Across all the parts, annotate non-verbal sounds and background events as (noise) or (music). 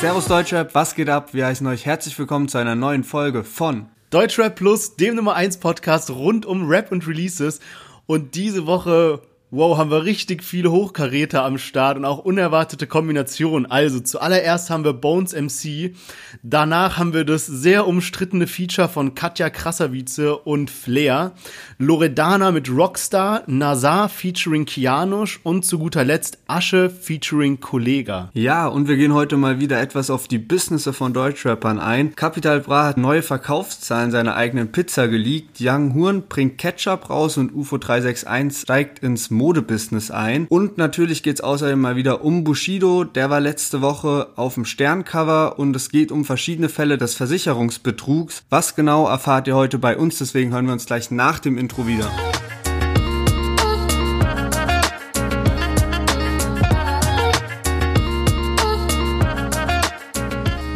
Servus Deutschrap, was geht ab? Wir heißen euch herzlich willkommen zu einer neuen Folge von Deutschrap Plus, dem Nummer 1 Podcast rund um Rap und Releases. Und diese Woche Wow, haben wir richtig viele Hochkaräter am Start und auch unerwartete Kombinationen. Also zuallererst haben wir Bones MC, danach haben wir das sehr umstrittene Feature von Katja Krasservice und Flair, Loredana mit Rockstar, Nazar featuring Kianush und zu guter Letzt Asche featuring Kollega. Ja, und wir gehen heute mal wieder etwas auf die Businesse von Deutschrappern ein. Capital Bra hat neue Verkaufszahlen seiner eigenen Pizza geleakt, Young Horn bringt Ketchup raus und UFO 361 steigt ins Modebusiness ein. Und natürlich geht es außerdem mal wieder um Bushido. Der war letzte Woche auf dem Sterncover und es geht um verschiedene Fälle des Versicherungsbetrugs. Was genau erfahrt ihr heute bei uns, deswegen hören wir uns gleich nach dem Intro wieder.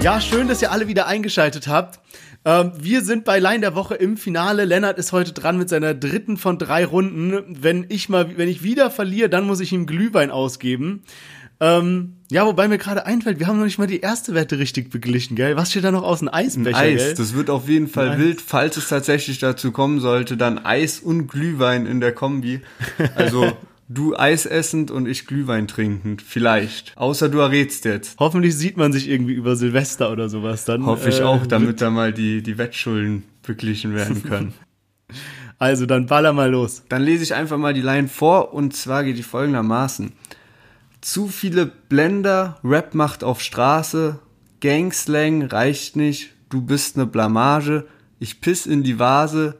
Ja, schön, dass ihr alle wieder eingeschaltet habt. Ähm, wir sind bei Line der Woche im Finale. Lennart ist heute dran mit seiner dritten von drei Runden. Wenn ich mal, wenn ich wieder verliere, dann muss ich ihm Glühwein ausgeben. Ähm, ja, wobei mir gerade einfällt, wir haben noch nicht mal die erste Wette richtig beglichen, gell? Was steht da noch aus? Ein Eisbecher, Eis, gell? das wird auf jeden Fall wild, falls es tatsächlich dazu kommen sollte, dann Eis und Glühwein in der Kombi. Also (laughs) du Eis essend und ich Glühwein trinkend, vielleicht. Außer du errätst jetzt. Hoffentlich sieht man sich irgendwie über Silvester oder sowas dann. Hoffe ich äh, auch, damit da mal die, die Wettschulden beglichen werden (laughs) können. Also, dann baller mal los. Dann lese ich einfach mal die Line vor und zwar geht die folgendermaßen. Zu viele Blender, Rap macht auf Straße, Gangslang reicht nicht, du bist ne Blamage, ich piss in die Vase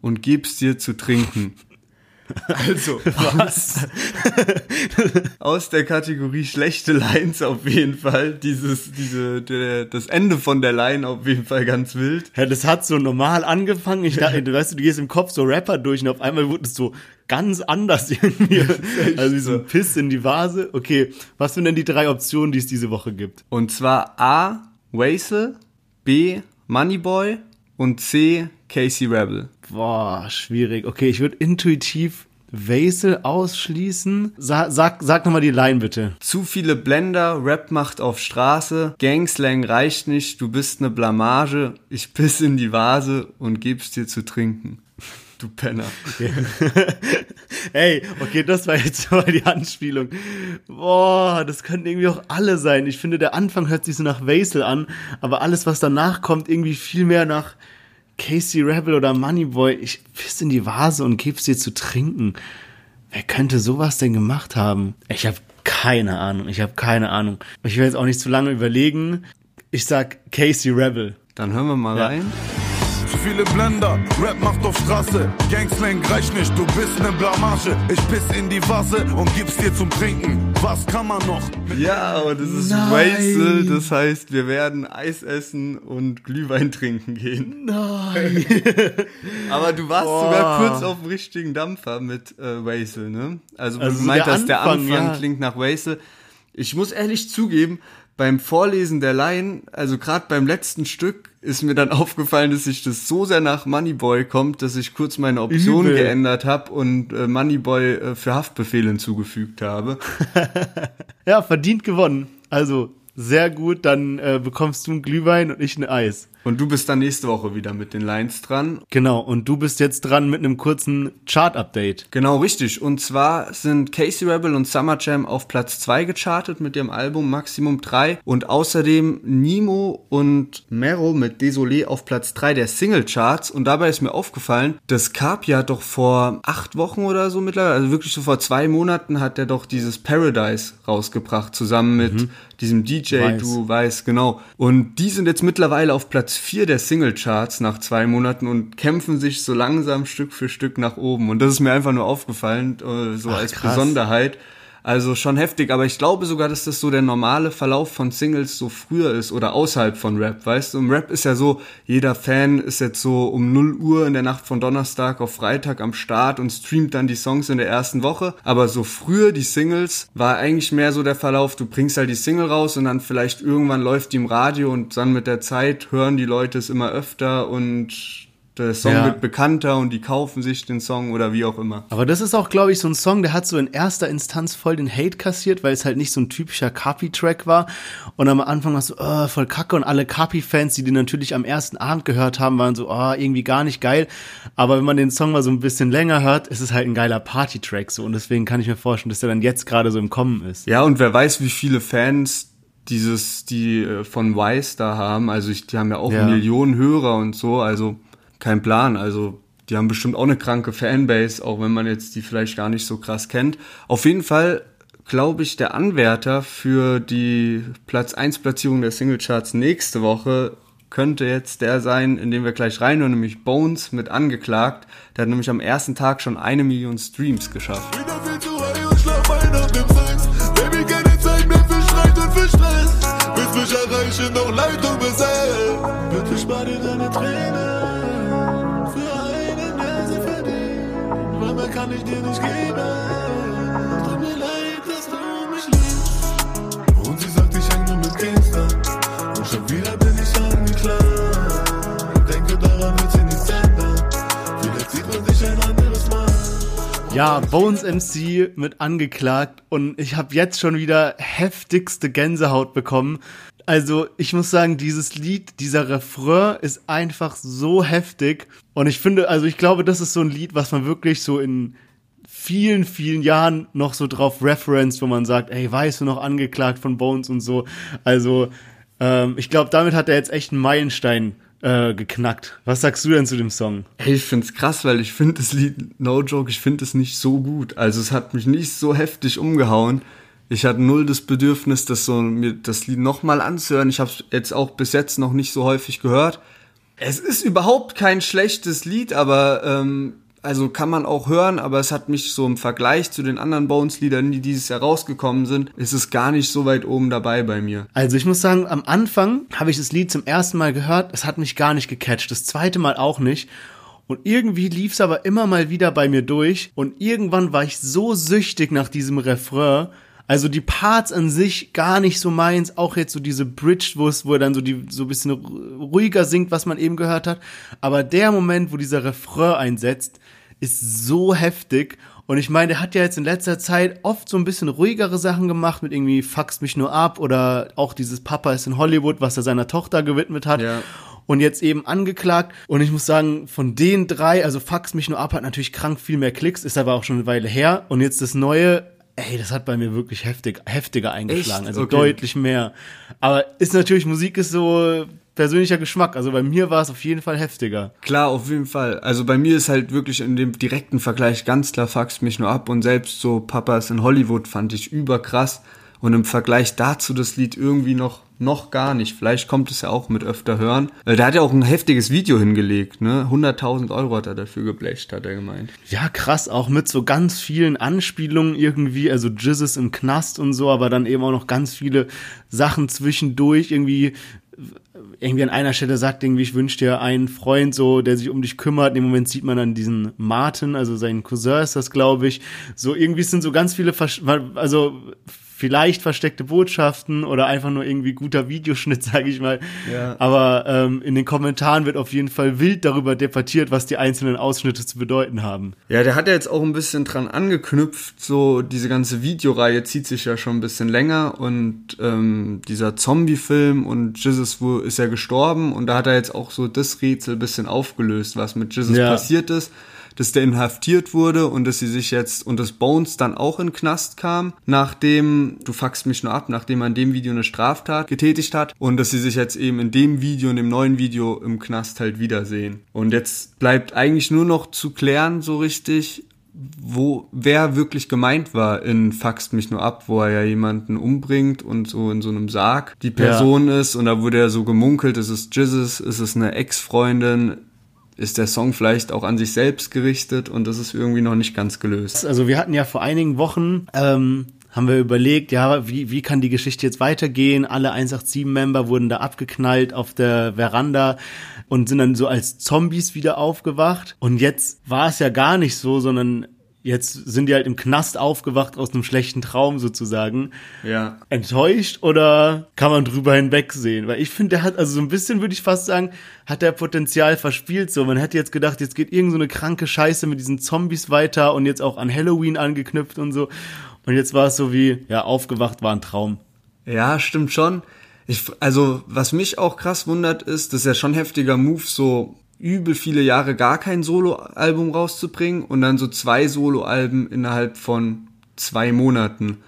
und geb's dir zu trinken. (laughs) (laughs) Also, was? (laughs) Aus der Kategorie schlechte Lines auf jeden Fall. Dieses, diese, der, das Ende von der Line auf jeden Fall ganz wild. Ja, das hat so normal angefangen. Ich dachte, du weißt, du gehst im Kopf so Rapper durch und auf einmal wurde es so ganz anders (laughs) irgendwie. Also wie so ein Piss in die Vase. Okay, was sind denn die drei Optionen, die es diese Woche gibt? Und zwar A. Waisel, B. Moneyboy und C. Casey Rebel. Boah, schwierig. Okay, ich würde intuitiv Vaisel ausschließen. Sa sag, sag nochmal die Line bitte. Zu viele Blender, Rap macht auf Straße, Gangslang reicht nicht, du bist ne Blamage, ich piss in die Vase und geb's dir zu trinken. Du Penner. (laughs) Ey, okay, das war jetzt (laughs) mal die Anspielung. Boah, das könnten irgendwie auch alle sein. Ich finde, der Anfang hört sich so nach Vaisel an, aber alles, was danach kommt, irgendwie viel mehr nach Casey Rebel oder Moneyboy. Ich piss in die Vase und geb's dir zu trinken. Wer könnte sowas denn gemacht haben? Ich habe keine Ahnung. Ich habe keine Ahnung. Ich will jetzt auch nicht zu lange überlegen. Ich sag Casey Rebel. Dann hören wir mal Ja. rein. Viele Blender, Rap macht auf Straße. Gangslang reicht nicht, du bist ne Blamage. Ich piss in die Vase und gib's dir zum Trinken. Was kann man noch? Ja, und es ist Nein. Waisel, das heißt, wir werden Eis essen und Glühwein trinken gehen. Nein. (laughs) Aber du warst Boah. sogar kurz auf dem richtigen Dampfer mit äh, Waisel, ne? Also, Also du so meint, der dass der Anfang, ja. klingt nach Waisel. Ich muss ehrlich zugeben, beim Vorlesen der Line, also gerade beim letzten Stück, ist mir dann (laughs) aufgefallen, dass sich das so sehr nach Moneyboy kommt, dass ich kurz meine Option Übel. geändert habe und äh, Moneyboy äh, für Haftbefehl hinzugefügt habe. (laughs) Ja, verdient gewonnen. Also, sehr gut, dann äh, bekommst du ein Glühwein und ich ein Eis. Und du bist dann nächste Woche wieder mit den Lines dran. Genau, und du bist jetzt dran mit einem kurzen Chart-Update. Genau, richtig. Und zwar sind Casey Rebel und Summer Jam auf Platz 2 gechartet mit ihrem Album Maximum 3 und außerdem Nemo und Mero mit Désolé auf Platz 3 der Singlecharts. Und dabei ist mir aufgefallen, dass Carpia hat doch vor acht Wochen oder so mittlerweile, also wirklich so vor zwei Monaten hat er doch dieses Paradise rausgebracht, zusammen mit diesem DJ, Weiß. du weißt, genau. Und die sind jetzt mittlerweile auf Platz 4 der Singlecharts nach zwei Monaten und kämpfen sich so langsam Stück für Stück nach oben. Und das ist mir einfach nur aufgefallen, äh, so Ach, als krass. Besonderheit. Also schon heftig, aber ich glaube sogar, dass das so der normale Verlauf von Singles so früher ist oder außerhalb von Rap, weißt du? Im Rap ist ja so, jeder Fan ist jetzt so um 0 Uhr in der Nacht von Donnerstag auf Freitag am Start und streamt dann die Songs in der ersten Woche. Aber so früher die Singles war eigentlich mehr so der Verlauf, du bringst halt die Single raus und dann vielleicht irgendwann läuft die im Radio und dann mit der Zeit hören die Leute es immer öfter und der Song Ja. wird bekannter und die kaufen sich den Song oder wie auch immer. Aber das ist auch, glaube ich, so ein Song, der hat so in erster Instanz voll den Hate kassiert, weil es halt nicht so ein typischer Carpi-Track war. Und am Anfang war es so, oh, voll kacke. Und alle Carpi-Fans, die den natürlich am ersten Abend gehört haben, waren so, oh, irgendwie gar nicht geil. Aber wenn man den Song mal so ein bisschen länger hört, ist es halt ein geiler Party-Track so. Und deswegen kann ich mir vorstellen, dass der dann jetzt gerade so im Kommen ist. Ja, und wer weiß, wie viele Fans dieses, die äh, von Wise da haben. Also ich, die haben ja auch Ja. Millionen Hörer und so, also kein Plan. Also die haben bestimmt auch eine kranke Fanbase, auch wenn man jetzt die vielleicht gar nicht so krass kennt. Auf jeden Fall glaube ich, der Anwärter für die Platz 1 Platzierung der Singlecharts nächste Woche könnte jetzt der sein, in den wir gleich reinhören, nämlich Bones mit angeklagt. Der hat nämlich am ersten Tag schon eine Million Streams geschafft. Dem Stress. Willst mich erreichen, doch Leitung besetzt. Bitte spar dir Ja, Bones MC mit angeklagt und ich habe jetzt schon wieder heftigste Gänsehaut bekommen. Also ich muss sagen, dieses Lied, dieser Refrain ist einfach so heftig und ich finde, also ich glaube, das ist so ein Lied, was man wirklich so in vielen, vielen Jahren noch so drauf referenced, wo man sagt, ey, weißt du noch angeklagt von Bones und so. Also ähm, ich glaube, damit hat er jetzt echt einen Meilenstein äh, geknackt. Was sagst du denn zu dem Song? Hey, ich find's krass, weil ich finde das Lied No Joke, ich finde es nicht so gut. Also es hat mich nicht so heftig umgehauen. Ich hatte null das Bedürfnis, das so mir das Lied nochmal anzuhören. Ich habe jetzt auch bis jetzt noch nicht so häufig gehört. Es ist überhaupt kein schlechtes Lied, aber ähm, also kann man auch hören, aber es hat mich so im Vergleich zu den anderen Bones-Liedern, die dieses Jahr rausgekommen sind, ist es gar nicht so weit oben dabei bei mir. Also ich muss sagen, am Anfang habe ich das Lied zum ersten Mal gehört, es hat mich gar nicht gecatcht, das zweite Mal auch nicht. Und irgendwie lief es aber immer mal wieder bei mir durch und irgendwann war ich so süchtig nach diesem Refrain. Also die Parts an sich gar nicht so meins, auch jetzt so diese Bridge, wo es, wo er dann so die so ein bisschen ruhiger singt, was man eben gehört hat. Aber der Moment, wo dieser Refrain einsetzt, ist so heftig. Und ich meine, der hat ja jetzt in letzter Zeit oft so ein bisschen ruhigere Sachen gemacht, mit irgendwie Fuckst mich nur ab oder auch dieses Papa ist in Hollywood, was er seiner Tochter gewidmet hat. Ja. Und jetzt eben angeklagt. Und ich muss sagen, von den drei, also Fax mich nur ab, hat natürlich krank viel mehr Klicks, ist aber auch schon eine Weile her. Und jetzt das neue, ey, das hat bei mir wirklich heftig, heftiger eingeschlagen. Echt? Also Okay. deutlich mehr. Aber ist natürlich, Musik ist so persönlicher Geschmack. Also bei mir war es auf jeden Fall heftiger. Klar, auf jeden Fall. Also bei mir ist halt wirklich in dem direkten Vergleich ganz klar fuckst mich nur ab und selbst so Papas in Hollywood fand ich überkrass und im Vergleich dazu das Lied irgendwie noch noch gar nicht. Vielleicht kommt es ja auch mit öfter hören. Weil der hat ja auch ein heftiges Video hingelegt, ne? 100.000 Euro hat er dafür geblecht, hat er gemeint. Ja, krass, auch mit so ganz vielen Anspielungen irgendwie, also Jizzes im Knast und so, aber dann eben auch noch ganz viele Sachen zwischendurch, irgendwie, irgendwie an einer Stelle sagt irgendwie, ich wünsche dir einen Freund so, der sich um dich kümmert. Dem Moment sieht man dann diesen Martin, also seinen Cousin ist das, glaube ich. So irgendwie sind so ganz viele, Versch also vielleicht versteckte Botschaften oder einfach nur irgendwie guter Videoschnitt, (laughs) sage ich mal. Ja. Aber ähm, in den Kommentaren wird auf jeden Fall wild darüber debattiert, was die einzelnen Ausschnitte zu bedeuten haben. Ja, der hat ja jetzt auch ein bisschen dran angeknüpft, so diese ganze Videoreihe zieht sich ja schon ein bisschen länger und ähm, dieser Zombie-Film und Jesus ist ja gestorben und da hat er jetzt auch so das Rätsel ein bisschen aufgelöst, was mit Jesus Ja. passiert ist, dass der inhaftiert wurde und dass sie sich jetzt und dass Bones dann auch in den Knast kam, nachdem, du fuckst mich nur ab, nachdem er in dem Video eine Straftat getätigt hat und dass sie sich jetzt eben in dem Video, in dem neuen Video im Knast halt wiedersehen. Und jetzt bleibt eigentlich nur noch zu klären, so richtig, wo wer wirklich gemeint war in Faxt mich nur ab, wo er ja jemanden umbringt und so in so einem Sarg die Person ist. Und da wurde ja so gemunkelt, ist es Jizzes, ist es eine Ex-Freundin, ist der Song vielleicht auch an sich selbst gerichtet und das ist irgendwie noch nicht ganz gelöst. Also wir hatten ja vor einigen Wochen, ähm, haben wir überlegt, ja, wie, wie kann die Geschichte jetzt weitergehen? Alle 187-Member wurden da abgeknallt auf der Veranda und sind dann so als Zombies wieder aufgewacht. Und jetzt war es ja gar nicht so, sondern jetzt sind die halt im Knast aufgewacht aus einem schlechten Traum sozusagen. Ja. Enttäuscht oder kann man drüber hinwegsehen? Weil ich finde, der hat, also so ein bisschen würde ich fast sagen, hat der Potenzial verspielt so. Man hätte jetzt gedacht, jetzt geht irgend so eine kranke Scheiße mit diesen Zombies weiter und jetzt auch an Halloween angeknüpft und so. Und jetzt war es so wie, ja, aufgewacht war ein Traum. Ja, stimmt schon. Ich, also, was mich auch krass wundert, ist, das ist ja schon heftiger Move, so übel viele Jahre gar kein Soloalbum rauszubringen und dann so zwei Soloalben innerhalb von zwei Monaten.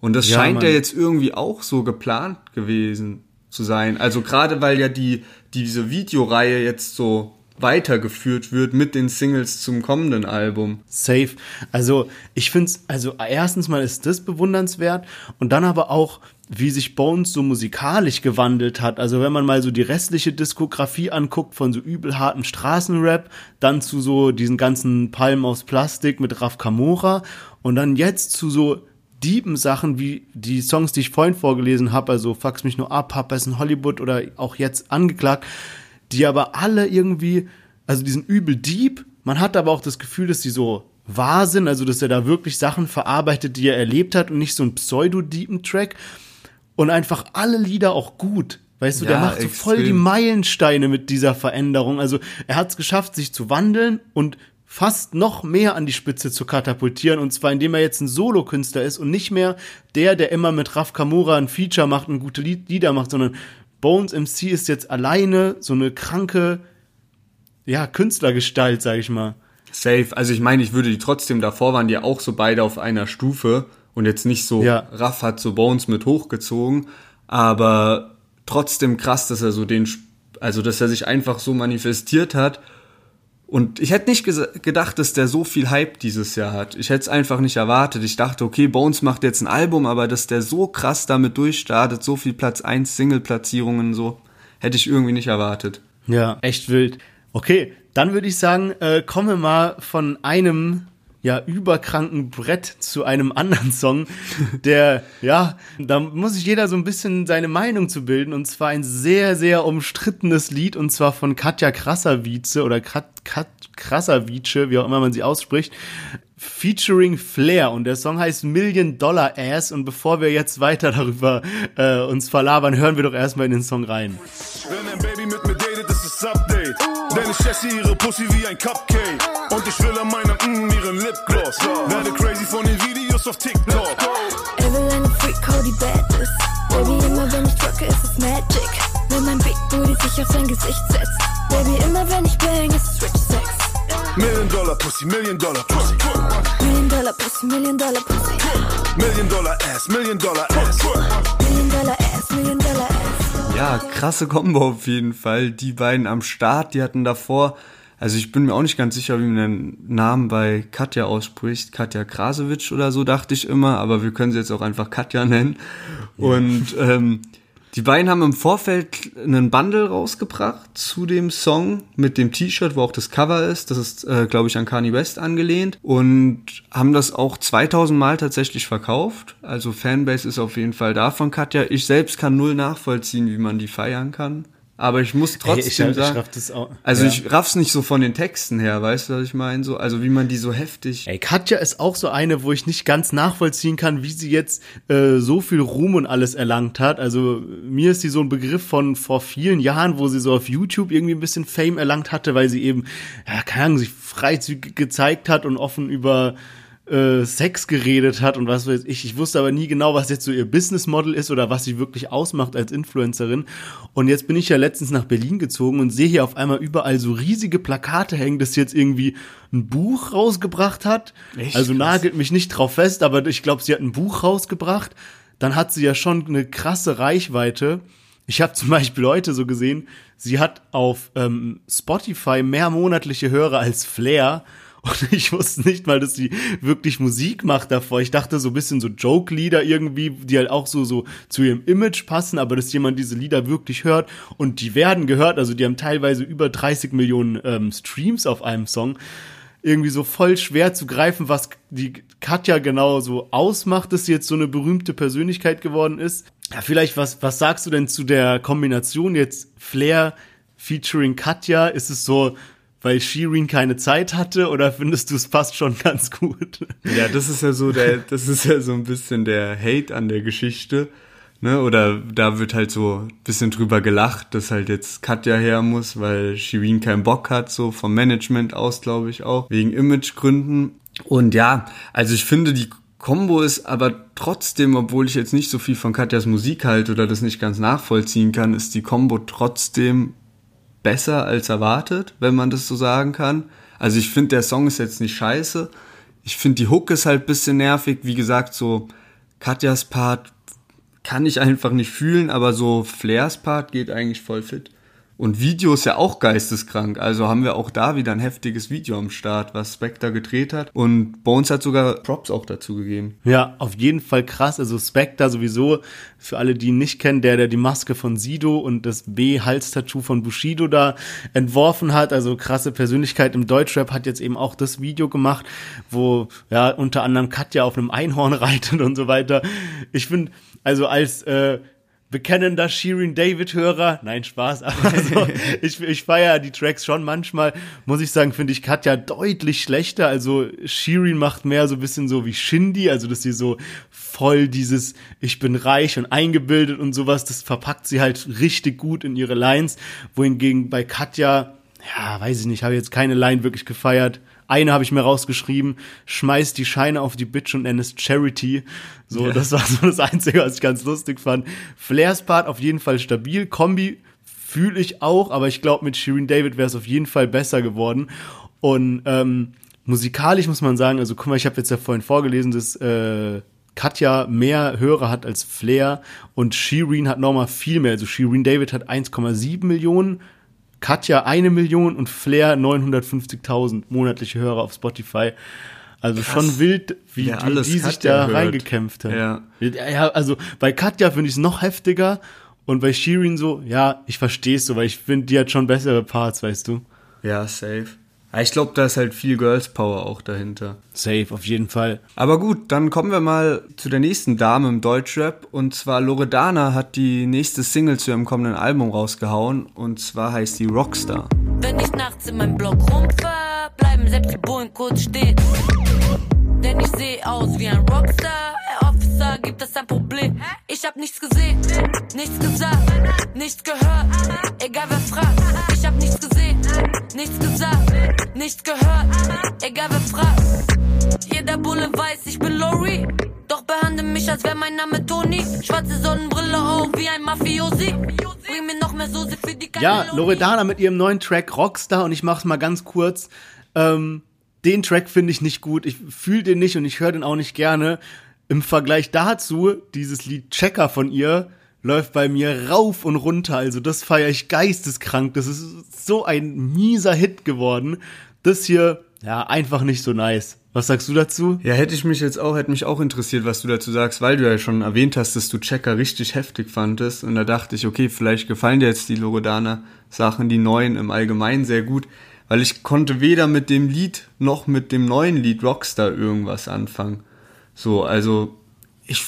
Und das Ja, scheint Mann. ja jetzt irgendwie auch so geplant gewesen zu sein. Also gerade weil ja die, diese Videoreihe jetzt so weitergeführt wird mit den Singles zum kommenden Album. Safe. Also ich finde es, also erstens mal ist das bewundernswert und dann aber auch, wie sich Bones so musikalisch gewandelt hat. Also wenn man mal so die restliche Diskografie anguckt von so übel hartem Straßenrap, dann zu so diesen ganzen Palmen aus Plastik mit Raf Kamora und dann jetzt zu so deepen Sachen wie die Songs, die ich vorhin vorgelesen habe, also Fax mich nur ab, Papa ist in Hollywood oder auch jetzt angeklagt, die aber alle irgendwie, also die sind übel deep. Man hat aber auch das Gefühl, dass die so wahr sind, also dass er da wirklich Sachen verarbeitet, die er erlebt hat und nicht so ein pseudo-deepen Track. Und einfach alle Lieder auch gut. Weißt du, der Ja, macht so voll extrem. die Meilensteine mit dieser Veränderung. Also er hat es geschafft, sich zu wandeln und fast noch mehr an die Spitze zu katapultieren. Und zwar indem er jetzt ein Solokünstler ist und nicht mehr der, der immer mit Raf Kamura ein Feature macht und gute Lied Lieder macht, sondern Bones MC ist jetzt alleine so eine kranke, ja, Künstlergestalt, sag ich mal. Safe. Also ich meine, ich würde die trotzdem, davor waren die auch so beide auf einer Stufe und jetzt nicht so, Ja. Raff hat so Bones mit hochgezogen, aber trotzdem krass, dass er so den, also dass er sich einfach so manifestiert hat. Und ich hätte nicht gedacht, dass der so viel Hype dieses Jahr hat. Ich hätte es einfach nicht erwartet. Ich dachte, okay, Bones macht jetzt ein Album, aber dass der so krass damit durchstartet, so viel Platz 1 Single-Platzierungen, so, hätte ich irgendwie nicht erwartet. Ja, echt wild. Okay, dann würde ich sagen, äh, kommen wir mal von einem ja überkranken Brett zu einem anderen Song, der ja, da muss sich jeder so ein bisschen seine Meinung zu bilden und zwar ein sehr sehr umstrittenes Lied und zwar von Katja Krasavice oder Kat, Kat Krasavice, wie auch immer man sie ausspricht. Featuring Flair und der Song heißt Million Dollar Ass und bevor wir jetzt weiter darüber äh, uns verlabern, hören wir doch erstmal in den Song rein. Ich esse ihre Pussy wie ein Cupcake. Und ich will an meinem mm, ihren Lipgloss. Werde crazy von den Videos auf TikTok. Er will eine Freak, hau die Bad ist. Baby, immer wenn ich drücke, ist es Magic. Wenn mein Big Booty sich auf sein Gesicht setzt. Baby, immer wenn ich bang, ist es Rich Sex. Million Dollar Pussy, Million Dollar Pussy. Million Dollar Pussy, Million Dollar Pussy. Million Dollar Ass, Million Dollar Ass. Million Dollar Ass, Million Dollar Ass. Ja, krasse Kombo auf jeden Fall. Die beiden am Start, die hatten davor, also ich bin mir auch nicht ganz sicher, wie man den Namen bei Katja ausspricht. Katja Krasowitsch oder so, dachte ich immer, aber wir können sie jetzt auch einfach Katja nennen. Und ähm, die beiden haben im Vorfeld einen Bundle rausgebracht zu dem Song mit dem T-Shirt, wo auch das Cover ist. Das ist, äh, glaube ich, an Kanye West angelehnt. Und haben das auch 2000 Mal tatsächlich verkauft. Also Fanbase ist auf jeden Fall da von Katja. Ich selbst kann null nachvollziehen, wie man die feiern kann. Aber ich muss trotzdem Ey, ich, ich sagen, raff das auch. also ja. ich raff's nicht so von den Texten her, weißt du, was ich meine? So, also wie man die so heftig. Ey, Katja ist auch so eine, wo ich nicht ganz nachvollziehen kann, wie sie jetzt äh, so viel Ruhm und alles erlangt hat. Also mir ist sie so ein Begriff von vor vielen Jahren, wo sie so auf YouTube irgendwie ein bisschen Fame erlangt hatte, weil sie eben, ja, keine Ahnung, sich freizügig gezeigt hat und offen über äh, Sex geredet hat und was weiß ich. Ich wusste aber nie genau, was jetzt so ihr Business Model ist oder was sie wirklich ausmacht als Influencerin. Und jetzt bin ich ja letztens nach Berlin gezogen und sehe hier auf einmal überall so riesige Plakate hängen, dass sie jetzt irgendwie ein Buch rausgebracht hat. Echt also nagelt mich nicht drauf fest, aber ich glaube, sie hat ein Buch rausgebracht. Dann hat sie ja schon eine krasse Reichweite. Ich habe zum Beispiel heute so gesehen, sie hat auf ähm, Spotify mehr monatliche Hörer als Flair. Und ich wusste nicht mal, dass sie wirklich Musik macht davor. Ich dachte so ein bisschen so Joke-Lieder irgendwie, die halt auch so, so zu ihrem Image passen, aber dass jemand diese Lieder wirklich hört und die werden gehört, also die haben teilweise über 30 Millionen ähm, Streams auf einem Song. Irgendwie so voll schwer zu greifen, was die Katja genau so ausmacht, dass sie jetzt so eine berühmte Persönlichkeit geworden ist. Ja, vielleicht, was, was sagst du denn zu der Kombination jetzt Flair featuring Katja? Ist es so, weil Shirin keine Zeit hatte oder findest du es passt schon ganz gut? Ja, das ist ja so der, das ist ja so ein bisschen der Hate an der Geschichte. Ne, oder da wird halt so bisschen drüber gelacht, dass halt jetzt Katja her muss, weil Shirin keinen Bock hat, so vom Management aus, glaube ich auch, wegen Imagegründen. Und ja, also ich finde, die Combo ist aber trotzdem, obwohl ich jetzt nicht so viel von Katjas Musik halte oder das nicht ganz nachvollziehen kann, ist die Combo trotzdem besser als erwartet, wenn man das so sagen kann. Also ich finde, der Song ist jetzt nicht scheiße. Ich finde, die Hook ist halt bisschen nervig. Wie gesagt, so Katjas Part kann ich einfach nicht fühlen, aber so Flairs Part geht eigentlich voll fit. Und Video ist ja auch geisteskrank. Also haben wir auch da wieder ein heftiges Video am Start, was Spectre gedreht hat. Und Bones hat sogar Props auch dazu gegeben. Ja, auf jeden Fall krass. Also Spectre sowieso, für alle, die ihn nicht kennen, der, der die Maske von Sido und das B-Halstattoo von Bushido da entworfen hat. Also krasse Persönlichkeit im Deutschrap hat jetzt eben auch das Video gemacht, wo ja unter anderem Katja auf einem Einhorn (laughs) reitet und so weiter. Ich finde, also als äh, bekennender Shirin David-Hörer, nein, Spaß, aber also, (laughs) ich, ich feiere die Tracks schon manchmal, muss ich sagen, finde ich Katja deutlich schlechter. Also Shirin macht mehr so ein bisschen so wie Shindy, also dass sie so voll dieses Ich bin reich und eingebildet und sowas, das verpackt sie halt richtig gut in ihre Lines, wohingegen bei Katja, ja, weiß ich nicht, habe jetzt keine Line wirklich gefeiert. Eine habe ich mir rausgeschrieben, schmeiß die Scheine auf die Bitch und nenn es Charity. So, ja. das war so das Einzige, was ich ganz lustig fand. Flairs Part auf jeden Fall stabil. Kombi fühle ich auch, aber ich glaube, mit Shirin David wäre es auf jeden Fall besser geworden. Und ähm, musikalisch muss man sagen, also guck mal, ich habe jetzt ja vorhin vorgelesen, dass äh, Katja mehr Hörer hat als Flair und Shirin hat nochmal viel mehr. Also Shirin David hat 1,7 Millionen Katja eine Million und Flair 950.000 monatliche Hörer auf Spotify. Also Krass. schon wild, wie ja, die, die sich da hört. reingekämpft haben. Ja. ja, also bei Katja finde ich es noch heftiger und bei Shirin so, ja, ich verstehe es so, weil ich finde, die hat schon bessere Parts, weißt du. Ja, safe. Ich glaube, da ist halt viel Girls Power auch dahinter. Safe, auf jeden Fall. Aber gut, dann kommen wir mal zu der nächsten Dame im Deutschrap. Und zwar Loredana hat die nächste Single zu ihrem kommenden Album rausgehauen. Und zwar heißt die Rockstar. Wenn ich nachts in meinem Block rumfahr, bleiben selbst die Bullen kurz stehen. Denn ich sehe aus wie ein Rockstar. Officer, gibt es ein Problem? Ich hab nichts gesehen, nichts gesagt, nichts gehört. Egal wer fragt, ich hab nichts gesehen, nichts gesagt, nichts gehört. Egal wer fragt. Jeder Bulle weiß, ich bin Lori. Doch behandle mich, als wäre mein Name Tony. Schwarze Sonnenbrille auf wie ein Mafiosi. Bring mir noch mehr Soße für die Ja, Loredana mit ihrem neuen Track Rockstar und ich mach's mal ganz kurz. Ähm, den Track finde ich nicht gut. Ich fühle den nicht und ich höre den auch nicht gerne. Im Vergleich dazu, dieses Lied Checker von ihr läuft bei mir rauf und runter. Also das feiere ich geisteskrank. Das ist so ein mieser Hit geworden. Das hier, ja, einfach nicht so nice. Was sagst du dazu? Ja, hätte ich mich jetzt auch, hätte mich auch interessiert, was du dazu sagst, weil du ja schon erwähnt hast, dass du Checker richtig heftig fandest. Und da dachte ich, okay, vielleicht gefallen dir jetzt die Loredana Sachen, die neuen im Allgemeinen sehr gut weil ich konnte weder mit dem Lied noch mit dem neuen Lied Rockstar irgendwas anfangen. So, also ich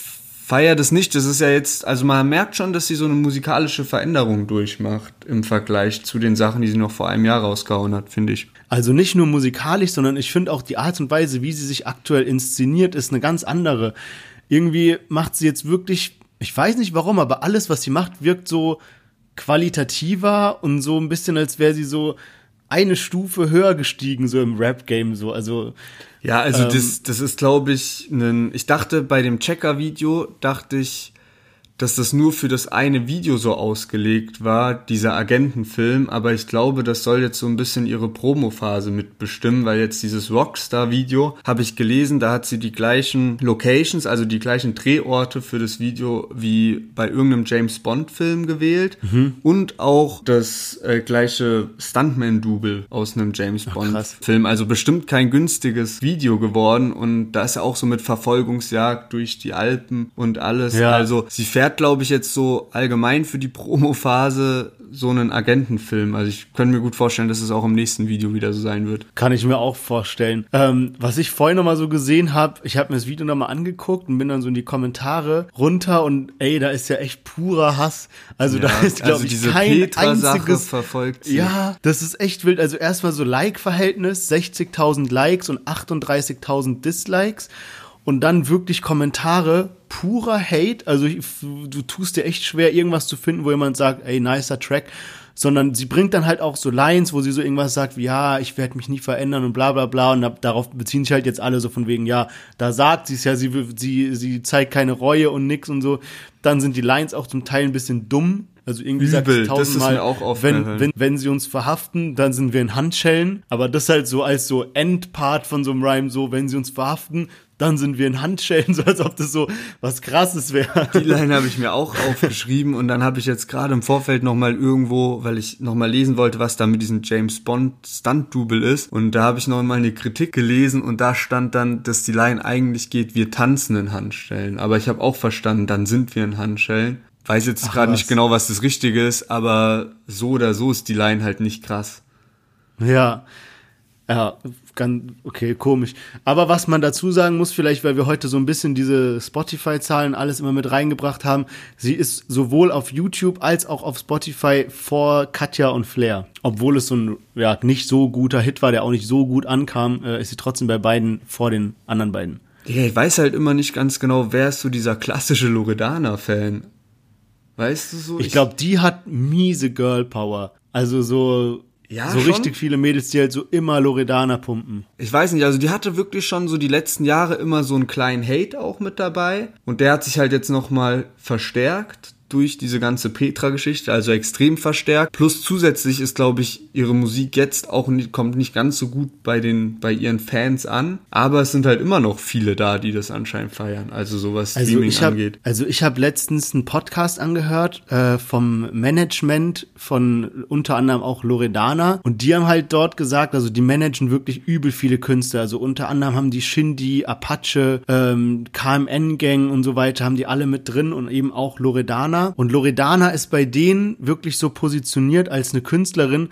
feiere das nicht. Das ist ja jetzt, also man merkt schon, dass sie so eine musikalische Veränderung durchmacht im Vergleich zu den Sachen, die sie noch vor einem Jahr rausgehauen hat, finde ich. Also nicht nur musikalisch, sondern ich finde auch die Art und Weise, wie sie sich aktuell inszeniert, ist eine ganz andere. Irgendwie macht sie jetzt wirklich, ich weiß nicht warum, aber alles, was sie macht, wirkt so qualitativer und so ein bisschen, als wäre sie so eine Stufe höher gestiegen, so im Rap-Game, so, also. Ja, also ähm, das, das ist, glaube ich, ein, ich dachte bei dem Checker-Video, dachte ich, dass das nur für das eine Video so ausgelegt war, dieser Agentenfilm, aber ich glaube, das soll jetzt so ein bisschen ihre Promophase mitbestimmen, weil jetzt dieses Rockstar-Video, habe ich gelesen, da hat sie die gleichen Locations, also die gleichen Drehorte für das Video wie bei irgendeinem James Bond-Film gewählt mhm. und auch das äh, gleiche Stuntman-Double aus einem James Bond-Film. Also bestimmt kein günstiges Video geworden und da ist ja auch so mit Verfolgungsjagd durch die Alpen und alles. Ja. Also sie fährt fährt, glaube ich, jetzt so allgemein für die Promophase so einen Agentenfilm. Also ich könnte mir gut vorstellen, dass es auch im nächsten Video wieder so sein wird. Kann ich mir auch vorstellen. Ähm, was ich vorhin noch mal so gesehen habe, ich habe mir das Video noch mal angeguckt und bin dann so in die Kommentare runter und ey, da ist ja echt purer Hass. Also da ist, glaube also ich, diese kein Petra-Sache einziges verfolgt sie. Ja, das ist echt wild. Also erstmal so Like-Verhältnis, 60.000 Likes und 38.000 Dislikes. Und dann wirklich Kommentare, purer Hate. Also ich, du tust dir echt schwer, irgendwas zu finden, wo jemand sagt, ey, nicer Track. Sondern sie bringt dann halt auch so Lines, wo sie so irgendwas sagt, wie, ja, ich werde mich nie verändern und bla bla bla. Und da, darauf beziehen sich halt jetzt alle so von wegen, ja, da sagt sie es ja, sie, sie, sie zeigt keine Reue und nix und so. Dann sind die Lines auch zum Teil ein bisschen dumm. Also irgendwie sagt sie tausendmal, wenn, wenn, wenn sie uns verhaften, dann sind wir in Handschellen. Aber das halt so als so Endpart von so einem Rhyme, so, wenn sie uns verhaften, dann sind wir in Handschellen, (laughs) so als ob das so was krasses wäre. Die Line habe ich mir auch aufgeschrieben und dann habe ich jetzt gerade im Vorfeld noch mal irgendwo, weil ich noch mal lesen wollte, was da mit diesem James Bond Stunt Double ist und da habe ich noch mal eine Kritik gelesen und da stand dann, dass die Line eigentlich geht, wir tanzen in Handschellen, aber ich habe auch verstanden, dann sind wir in Handschellen. Weiß jetzt gerade nicht genau, was das Richtige ist, aber so oder so ist die Line halt nicht krass. Ja. Ja, ganz, okay, komisch. Aber was man dazu sagen muss, vielleicht, weil wir heute so ein bisschen diese Spotify-Zahlen alles immer mit reingebracht haben, sie ist sowohl auf YouTube als auch auf Spotify vor Katja und Flair. Obwohl es so ein, ja, nicht so guter Hit war, der auch nicht so gut ankam, äh, ist sie trotzdem bei beiden vor den anderen beiden. Ja, ich weiß halt immer nicht ganz genau, wer ist so dieser klassische Loredana-Fan. Weißt du so? Ich glaube, die hat miese Girl Power. Also so, Ja, so schon. richtig viele Mädels, die halt so immer Loredana pumpen. Ich weiß nicht, also die hatte wirklich schon so die letzten Jahre immer so einen kleinen Hate auch mit dabei. Und der hat sich halt jetzt nochmal verstärkt durch diese ganze Petra-Geschichte, also extrem verstärkt. Plus zusätzlich ist, glaube ich, ihre Musik jetzt auch nicht, kommt nicht ganz so gut bei den, bei ihren Fans an. Aber es sind halt immer noch viele da, die das anscheinend feiern. Also sowas Also Streaming ich habe angeht. also ich habe letztens einen Podcast angehört äh, vom Management von unter anderem auch Loredana und die haben halt dort gesagt, also die managen wirklich übel viele Künstler, also unter anderem haben die Shindy, Apache, ähm, KMN Gang und so weiter haben die alle mit drin und eben auch Loredana und Loredana ist bei denen wirklich so positioniert als eine Künstlerin,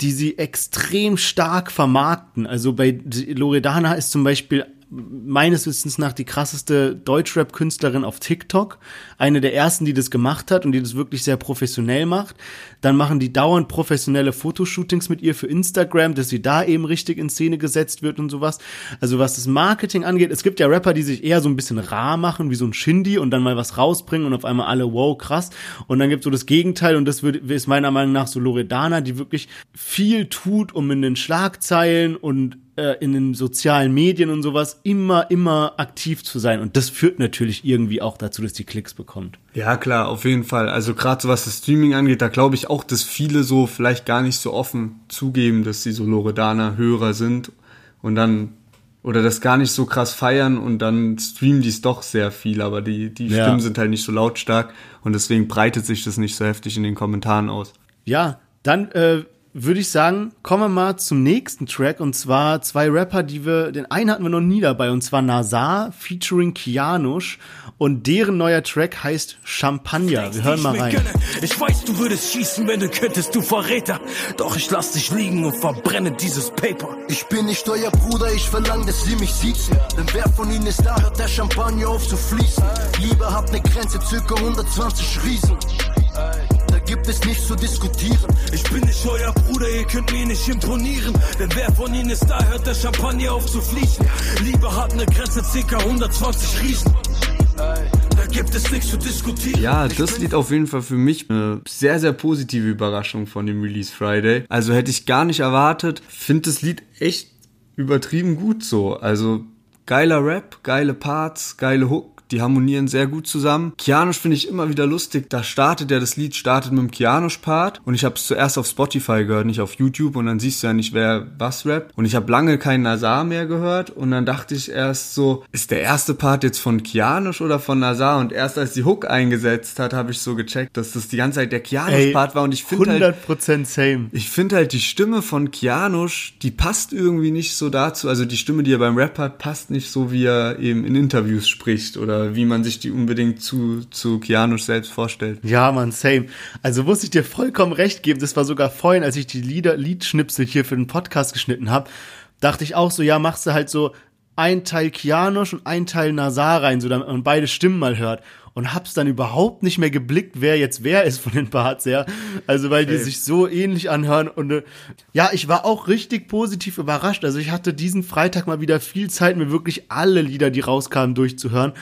die sie extrem stark vermarkten. Also bei Loredana ist zum Beispiel meines Wissens nach die krasseste Deutschrap-Künstlerin auf TikTok. Eine der ersten, die das gemacht hat und die das wirklich sehr professionell macht. Dann machen die dauernd professionelle Fotoshootings mit ihr für Instagram, dass sie da eben richtig in Szene gesetzt wird und sowas. Also was das Marketing angeht, es gibt ja Rapper, die sich eher so ein bisschen rar machen, wie so ein Shindy und dann mal was rausbringen und auf einmal alle, wow, krass. Und dann gibt so das Gegenteil und das ist meiner Meinung nach so Loredana, die wirklich viel tut, um in den Schlagzeilen und äh, in den sozialen Medien und sowas immer, immer aktiv zu sein. Und das führt natürlich irgendwie auch dazu, dass die Klicks bekommt. Ja, klar, auf jeden Fall. Also gerade so was das Streaming angeht, da glaube ich auch, dass viele so vielleicht gar nicht so offen zugeben, dass sie so Loredana-Hörer sind und dann oder das gar nicht so krass feiern und dann streamen die es doch sehr viel, aber die, die Ja. Stimmen sind halt nicht so lautstark und deswegen breitet sich das nicht so heftig in den Kommentaren aus. Ja, dann äh, würde ich sagen, kommen wir mal zum nächsten Track und zwar zwei Rapper, die wir, den einen hatten wir noch nie dabei und zwar Nazar featuring Kianush und deren neuer Track heißt Champagner. Wir hören mal rein. Ich weiß, du würdest schießen, wenn du könntest, du Verräter. Doch ich lass dich liegen und verbrenne dieses Paper. Ich bin nicht euer Bruder, ich verlang, dass sie mich siezen. Denn wer von ihnen ist da, hört der Champagner auf zu fließen. Liebe hat ne Grenze, circa 120 Riesen. Gibt es nichts zu diskutieren. Ich bin nicht euer Bruder, ihr könnt mir nicht imponieren. Denn wer von ihnen ist da, hört der Champagner auf zu fließen. Liebe hat eine Grenze, circa 120 Riesen. Da gibt es nichts zu diskutieren. Ja, das Lied auf jeden Fall für mich eine sehr, sehr positive Überraschung von dem Release Friday. Also hätte ich gar nicht erwartet. Finde das Lied echt übertrieben gut so. Also geiler Rap, geile Parts, geile Hook. Die harmonieren sehr gut zusammen. Kianosch finde ich immer wieder lustig. Da startet ja das Lied, startet mit dem Kianosch-Part. Und ich habe es zuerst auf Spotify gehört, nicht auf YouTube. Und dann siehst du ja nicht, wer was rappt. Und ich habe lange keinen Nazar mehr gehört. Und dann dachte ich erst so, ist der erste Part jetzt von Kianosch oder von Nazar? Und erst als die Hook eingesetzt hat, habe ich so gecheckt, dass das die ganze Zeit der Kianosch-Part war. Und ich finde halt, 100% same. ich finde halt die Stimme von Kianosch, die passt irgendwie nicht so dazu. Also die Stimme, die er beim Rap hat, passt nicht so, wie er eben in Interviews spricht oder äh, wie man sich die unbedingt zu, zu Keanu selbst vorstellt. Ja, man, same. Also muss ich dir vollkommen recht geben. Das war sogar vorhin, als ich die Lieder, Liedschnipsel hier für den Podcast geschnitten habe, dachte ich auch so, ja, machst du halt so ein Teil Kianosch und ein Teil Nazar rein, so damit man beide Stimmen mal hört. Und hab's dann überhaupt nicht mehr geblickt, wer jetzt wer ist von den Parts her. Also weil die sich so ähnlich anhören. Und äh, ja, ich war auch richtig positiv überrascht. Also ich hatte diesen Freitag mal wieder viel Zeit, mir wirklich alle Lieder, die rauskamen, durchzuhören.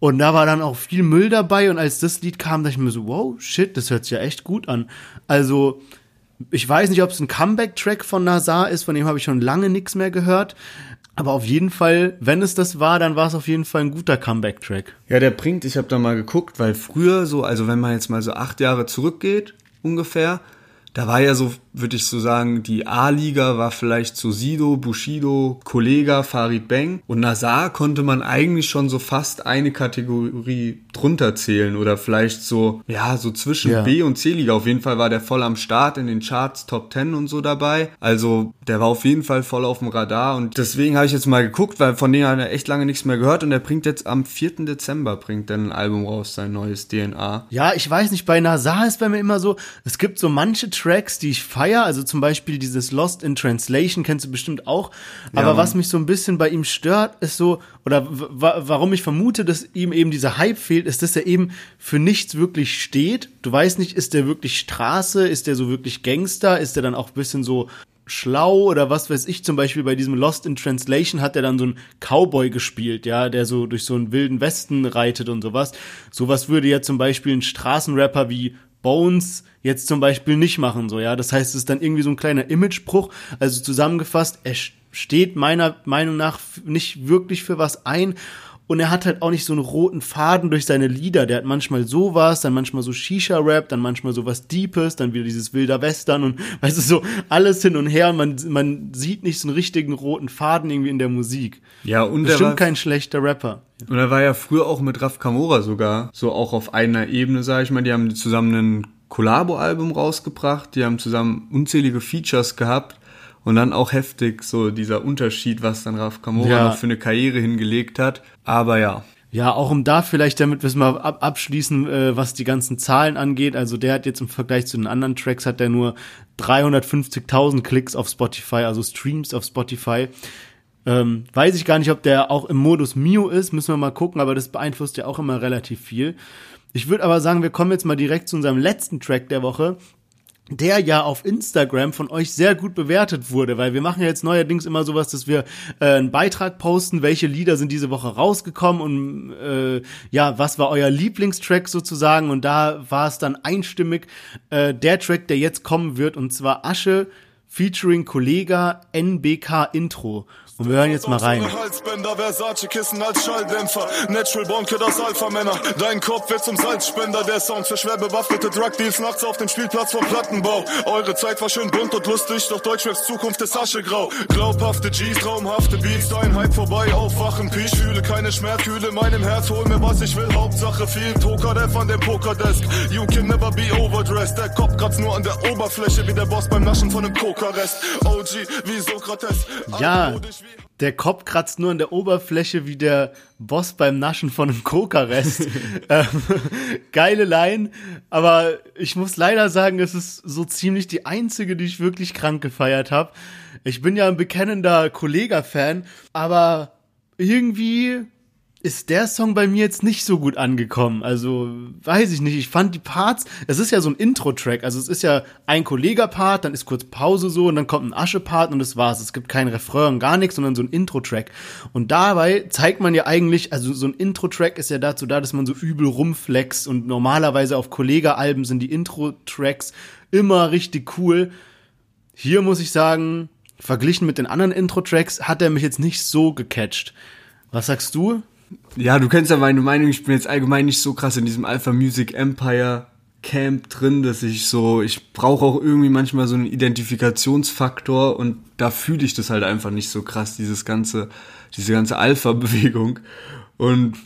Und da war dann auch viel Müll dabei. Und als das Lied kam, dachte ich mir so, wow, shit, das hört sich ja echt gut an. Also, ich weiß nicht, ob es ein Comeback-Track von Nazar ist, von dem habe ich schon lange nichts mehr gehört. Aber auf jeden Fall, wenn es das war, dann war es auf jeden Fall ein guter Comeback-Track. Ja, der bringt, ich habe da mal geguckt, weil früher so, also wenn man jetzt mal so acht Jahre zurückgeht, ungefähr, da war ja so, würde ich so sagen, die A-Liga war vielleicht so Sido, Bushido, Kollega, Farid Bang. Und Nazar konnte man eigentlich schon so fast eine Kategorie drunter zählen oder vielleicht so, ja, so zwischen Ja. B und C-Liga. Auf jeden Fall war der voll am Start in den Charts, Top 10 und so dabei. Also der war auf jeden Fall voll auf dem Radar und deswegen habe ich jetzt mal geguckt, weil von denen hat er echt lange nichts mehr gehört und er bringt jetzt am 4. Dezember bringt er ein Album raus, sein neues DNA. Ja, ich weiß nicht, bei Nazar ist bei mir immer so, es gibt so manche Tracks, die ich feier, also zum Beispiel dieses Lost in Translation, kennst du bestimmt auch. Aber Mann. was mich so ein bisschen bei ihm stört, ist so, oder warum ich vermute, dass ihm eben dieser Hype fehlt, ist, dass er eben für nichts wirklich steht. Du weißt nicht, ist der wirklich Straße, ist der so wirklich Gangster, ist der dann auch ein bisschen so schlau oder was weiß ich, zum Beispiel bei diesem Lost in Translation hat er dann so einen Cowboy gespielt, ja, der so durch so einen wilden Westen reitet und sowas. Sowas würde ja zum Beispiel ein Straßenrapper wie Bones jetzt zum Beispiel nicht machen, so, ja. Das heißt, es ist dann irgendwie so ein kleiner Imagebruch. Also zusammengefasst, er steht meiner Meinung nach nicht wirklich für was ein. Und er hat halt auch nicht so einen roten Faden durch seine Lieder. Der hat manchmal sowas, dann manchmal so Shisha-Rap, dann manchmal sowas Deepes, dann wieder dieses wilder Western und (laughs) weißt du, so alles hin und her. Man, man sieht nicht so einen richtigen roten Faden irgendwie in der Musik. Ja, und er Bestimmt war, kein schlechter Rapper. und er war ja früher auch mit Raf Kamora sogar, so auch auf einer Ebene, sage ich mal. Die haben zusammen ein Collabo-Album rausgebracht, die haben zusammen unzählige Features gehabt und dann auch heftig so dieser Unterschied, was dann Raf Kamora Ja. noch für eine Karriere hingelegt hat. Aber ja, Ja, auch um da vielleicht, damit wir es mal ab abschließen, äh, was die ganzen Zahlen angeht. Also der hat jetzt im Vergleich zu den anderen Tracks hat der nur 350.000 Klicks auf Spotify, also Streams auf Spotify. Ähm, weiß ich gar nicht, ob der auch im Modus Mio ist, müssen wir mal gucken, aber das beeinflusst ja auch immer relativ viel. Ich würde aber sagen, wir kommen jetzt mal direkt zu unserem letzten Track der Woche der ja auf Instagram von euch sehr gut bewertet wurde, weil wir machen ja jetzt neuerdings immer sowas, dass wir äh, einen Beitrag posten, welche Lieder sind diese Woche rausgekommen und äh, ja, was war euer Lieblingstrack sozusagen? Und da war es dann einstimmig äh, der Track, der jetzt kommen wird und zwar Asche featuring Kollega NBK Intro und wir hören jetzt mal rein. Halsbänder, Versace Kissen als Schalldämpfer. Natural Born Kid aus Alpha-Männer. Dein Kopf wird zum Salzspender. Der Sound für schwer bewaffnete Drug Deals nachts auf dem Spielplatz vom Plattenbau. Eure Zeit war schön bunt und lustig, doch Deutschraps Zukunft ist Aschegrau. Glaubhafte G's, traumhafte Beats, dein Hype vorbei, aufwachen. Peace, fühle keine Schmerzkühle in meinem Herz, hol mir was ich will. Hauptsache viel Toker, der von dem Pokerdesk. You can never be overdressed. Der Kopf kratzt nur an der Oberfläche, wie der Boss beim Naschen von einem Kokarest. OG, wie Sokrates. Ja, der Kopf kratzt nur an der Oberfläche wie der Boss beim Naschen von einem Coca-Rest. (laughs) ähm, geile Line, aber ich muss leider sagen, es ist so ziemlich die einzige, die ich wirklich krank gefeiert habe. Ich bin ja ein bekennender Kollega-Fan, aber irgendwie ist der Song bei mir jetzt nicht so gut angekommen. Also, weiß ich nicht. Ich fand die Parts, es ist ja so ein Intro-Track. Also, es ist ja ein Kollega-Part, dann ist kurz Pause so und dann kommt ein Asche-Part und das war's. Es gibt kein Refrain, gar nichts, sondern so ein Intro-Track. Und dabei zeigt man ja eigentlich, also so ein Intro-Track ist ja dazu da, dass man so übel rumflext und normalerweise auf Kollega-Alben sind die Intro-Tracks immer richtig cool. Hier muss ich sagen, verglichen mit den anderen Intro-Tracks hat er mich jetzt nicht so gecatcht. Was sagst du? Ja, du kennst ja meine Meinung, ich bin jetzt allgemein nicht so krass in diesem Alpha Music Empire Camp drin, dass ich so, ich brauche auch irgendwie manchmal so einen Identifikationsfaktor und da fühle ich das halt einfach nicht so krass, dieses ganze, diese ganze Alpha-Bewegung. Und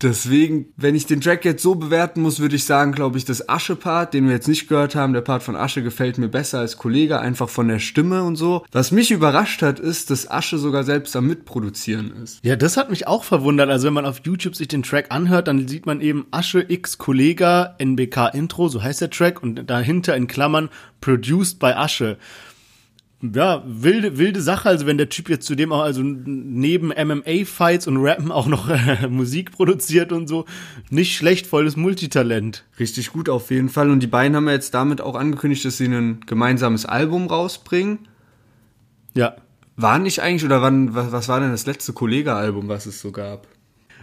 Deswegen, wenn ich den Track jetzt so bewerten muss, würde ich sagen, glaube ich, das Asche-Part, den wir jetzt nicht gehört haben, der Part von Asche gefällt mir besser als Kollege, einfach von der Stimme und so. Was mich überrascht hat, ist, dass Asche sogar selbst am Mitproduzieren ist. Ja, das hat mich auch verwundert. Also wenn man auf YouTube sich den Track anhört, dann sieht man eben Asche X Kollega NBK Intro, so heißt der Track, und dahinter in Klammern Produced by Asche ja, wilde, wilde Sache. Also wenn der Typ jetzt zudem auch, also neben MMA-Fights und Rappen auch noch äh, Musik produziert und so, nicht schlecht, volles Multitalent. Richtig gut auf jeden Fall. Und die beiden haben ja jetzt damit auch angekündigt, dass sie ein gemeinsames Album rausbringen. Ja. War nicht eigentlich, oder wann, was, was war denn das letzte Kollege-Album, was es so gab?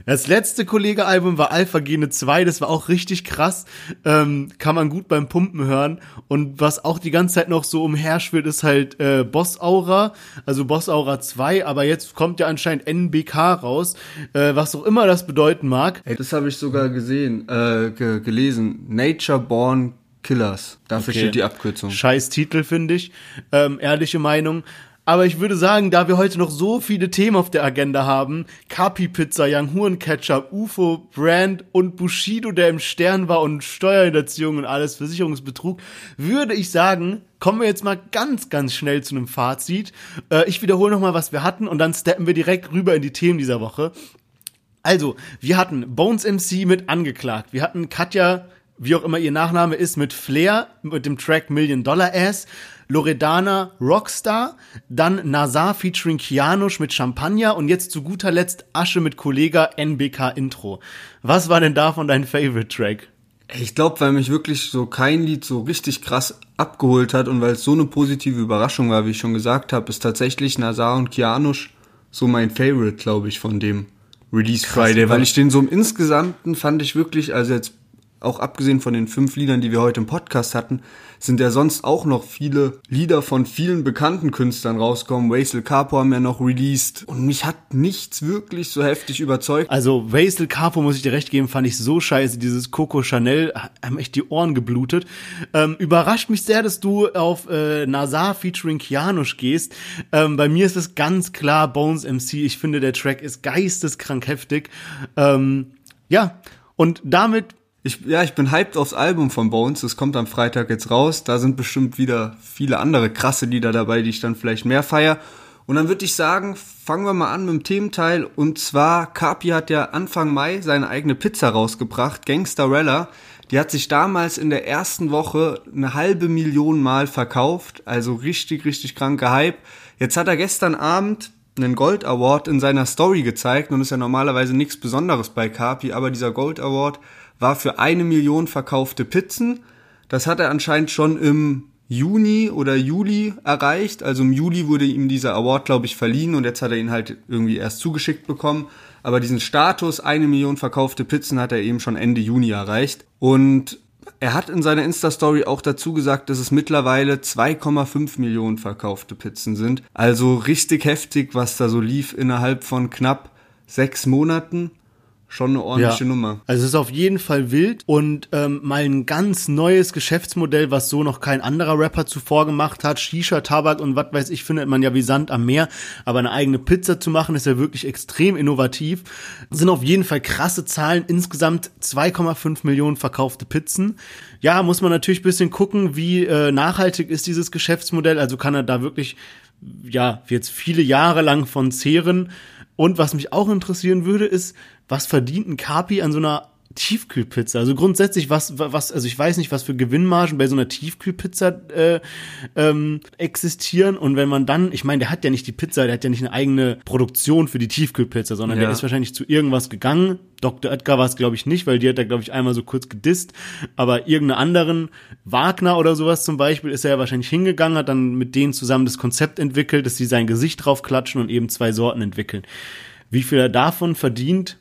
Das letzte Kollege-Album war Alpha Gene 2, das war auch richtig krass. Ähm, kann man gut beim Pumpen hören. Und was auch die ganze Zeit noch so umherschwirrt, ist halt äh, Boss Aura, also Boss Aura 2, aber jetzt kommt ja anscheinend NBK raus, äh, was auch immer das bedeuten mag. Ey, das habe ich sogar gesehen, äh, ge gelesen. Nature Born Killers. Dafür Okay. steht die Abkürzung. Scheiß Titel, finde ich. Ähm, ehrliche Meinung. Aber ich würde sagen, da wir heute noch so viele Themen auf der Agenda haben, Kapi Pizza, Young Huren Ketchup, UFO, Brand und Bushido, der im Stern war und Steuerhinterziehung und alles, Versicherungsbetrug, würde ich sagen, kommen wir jetzt mal ganz, ganz schnell zu einem Fazit. Äh, ich wiederhole nochmal, was wir hatten und dann steppen wir direkt rüber in die Themen dieser Woche. Also, wir hatten Bones MC mit angeklagt. Wir hatten Katja, wie auch immer ihr Nachname ist, mit Flair, mit dem Track Million Dollar Ass. Loredana Rockstar, dann Nazar featuring Kianush mit Champagner und jetzt zu guter Letzt Asche mit Kollega NBK Intro. Was war denn davon dein Favorite Track? Ich glaube, weil mich wirklich so kein Lied so richtig krass abgeholt hat und weil es so eine positive Überraschung war, wie ich schon gesagt habe, ist tatsächlich Nazar und Kianush so mein Favorite, glaube ich, von dem Release Friday, weil ich den so im Insgesamten fand ich wirklich, also jetzt auch abgesehen von den fünf Liedern, die wir heute im Podcast hatten, sind ja sonst auch noch viele Lieder von vielen bekannten Künstlern rausgekommen. Waisel Capo haben ja noch released und mich hat nichts wirklich so heftig überzeugt. Also Vaisel Capo, muss ich dir recht geben, fand ich so scheiße. Dieses Coco Chanel haben echt die Ohren geblutet. Ähm, überrascht mich sehr, dass du auf äh, Nazar featuring Kianush gehst. Ähm, bei mir ist es ganz klar Bones MC. Ich finde, der Track ist geisteskrank heftig. Ähm, ja, und damit Ich, ja, ich bin hyped aufs Album von Bones. Das kommt am Freitag jetzt raus. Da sind bestimmt wieder viele andere krasse Lieder dabei, die ich dann vielleicht mehr feier. Und dann würde ich sagen, fangen wir mal an mit dem Thementeil. Und zwar, Capi hat ja Anfang Mai seine eigene Pizza rausgebracht, Gangsterella. Die hat sich damals in der ersten Woche eine halbe Million Mal verkauft. Also richtig, richtig kranker Hype. Jetzt hat er gestern Abend einen Gold Award in seiner Story gezeigt und ist ja normalerweise nichts Besonderes bei Capi, aber dieser Gold Award war für eine Million verkaufte Pizzen. Das hat er anscheinend schon im Juni oder Juli erreicht. Also im Juli wurde ihm dieser Award, glaube ich, verliehen und jetzt hat er ihn halt irgendwie erst zugeschickt bekommen. Aber diesen Status, eine Million verkaufte Pizzen, hat er eben schon Ende Juni erreicht. Und er hat in seiner Insta-Story auch dazu gesagt, dass es mittlerweile 2,5 Millionen verkaufte Pizzen sind. Also richtig heftig, was da so lief innerhalb von knapp sechs Monaten. Schon eine ordentliche Nummer. Also es ist auf jeden Fall wild und ähm, mal ein ganz neues Geschäftsmodell, was so noch kein anderer Rapper zuvor gemacht hat. Shisha, Tabak und was weiß ich, findet man ja wie Sand am Meer. Aber eine eigene Pizza zu machen, ist ja wirklich extrem innovativ. Sind auf jeden Fall krasse Zahlen. Insgesamt 2,5 Millionen verkaufte Pizzen. Ja, muss man natürlich bisschen gucken, wie äh, nachhaltig ist dieses Geschäftsmodell. Also kann er da wirklich, ja, jetzt viele Jahre lang von zehren. Und was mich auch interessieren würde, ist, was verdient ein Kapi an so einer Tiefkühlpizza? Also grundsätzlich, was, was, also ich weiß nicht, was für Gewinnmargen bei so einer Tiefkühlpizza äh, ähm, existieren. Und wenn man dann, ich meine, der hat ja nicht die Pizza, der hat ja nicht eine eigene Produktion für die Tiefkühlpizza, sondern Ja. der ist wahrscheinlich zu irgendwas gegangen. Dr. Oetker war es, glaube ich, nicht, weil die hat er, glaube ich, einmal so kurz gedisst. Aber irgendeinen anderen, Wagner oder sowas zum Beispiel, ist er ja wahrscheinlich hingegangen, hat dann mit denen zusammen das Konzept entwickelt, dass sie sein Gesicht draufklatschen und eben zwei Sorten entwickeln. Wie viel er davon verdient,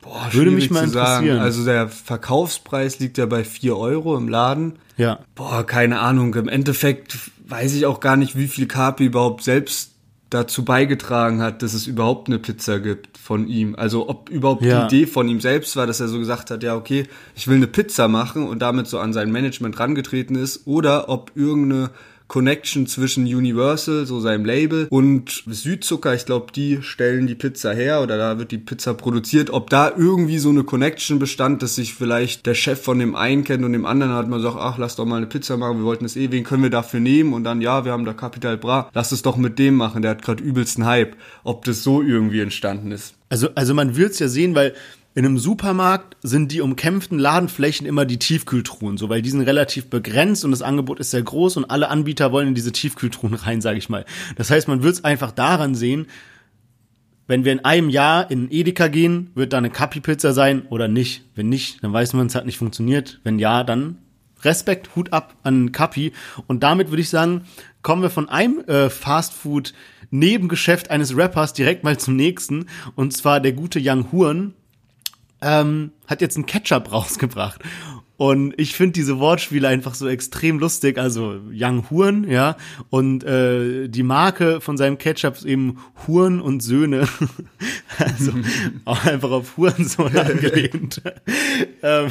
Boah, Würde mich mal interessieren. Also der Verkaufspreis liegt ja bei 4 Euro im Laden. ja. Boah, keine Ahnung. Im Endeffekt weiß ich auch gar nicht, wie viel Kapi überhaupt selbst dazu beigetragen hat, dass es überhaupt eine Pizza gibt von ihm. Also ob überhaupt Ja. die Idee von ihm selbst war, dass er so gesagt hat, ja okay, ich will eine Pizza machen und damit so an sein Management rangetreten ist oder ob irgendeine Connection zwischen Universal, so seinem Label, und Südzucker. Ich glaube, die stellen die Pizza her oder da wird die Pizza produziert. Ob da irgendwie so eine Connection bestand, dass sich vielleicht der Chef von dem einen kennt und dem anderen hat man sagt, ach, lass doch mal eine Pizza machen, wir wollten es eh, wen können wir dafür nehmen? Und dann, ja, wir haben da Capital Bra, lass es doch mit dem machen, der hat gerade übelsten Hype. Ob das so irgendwie entstanden ist. Also, also man wird's ja sehen, weil in einem Supermarkt sind die umkämpften Ladenflächen immer die Tiefkühltruhen, so weil die sind relativ begrenzt und das Angebot ist sehr groß und alle Anbieter wollen in diese Tiefkühltruhen (laughs) rein, sage ich mal. Das heißt, man wird es einfach daran sehen, wenn wir in einem Jahr in Edeka gehen, wird da eine Kapi-Pizza sein oder nicht. Wenn nicht, dann weiß man, es hat nicht funktioniert. Wenn ja, dann Respekt, Hut ab an Kapi. Und damit würde ich sagen, kommen wir von einem äh, Fastfood-Nebengeschäft eines Rappers direkt mal zum nächsten. Und zwar der gute Young Huren ähm, hat jetzt einen Ketchup (laughs) rausgebracht. Und ich finde diese Wortspiele einfach so extrem lustig. Also Young Huren, ja. Und äh, die Marke von seinem Ketchup ist eben Huren und Söhne. (laughs) also (laughs) auch einfach auf Hurensohn angelehnt. ähm,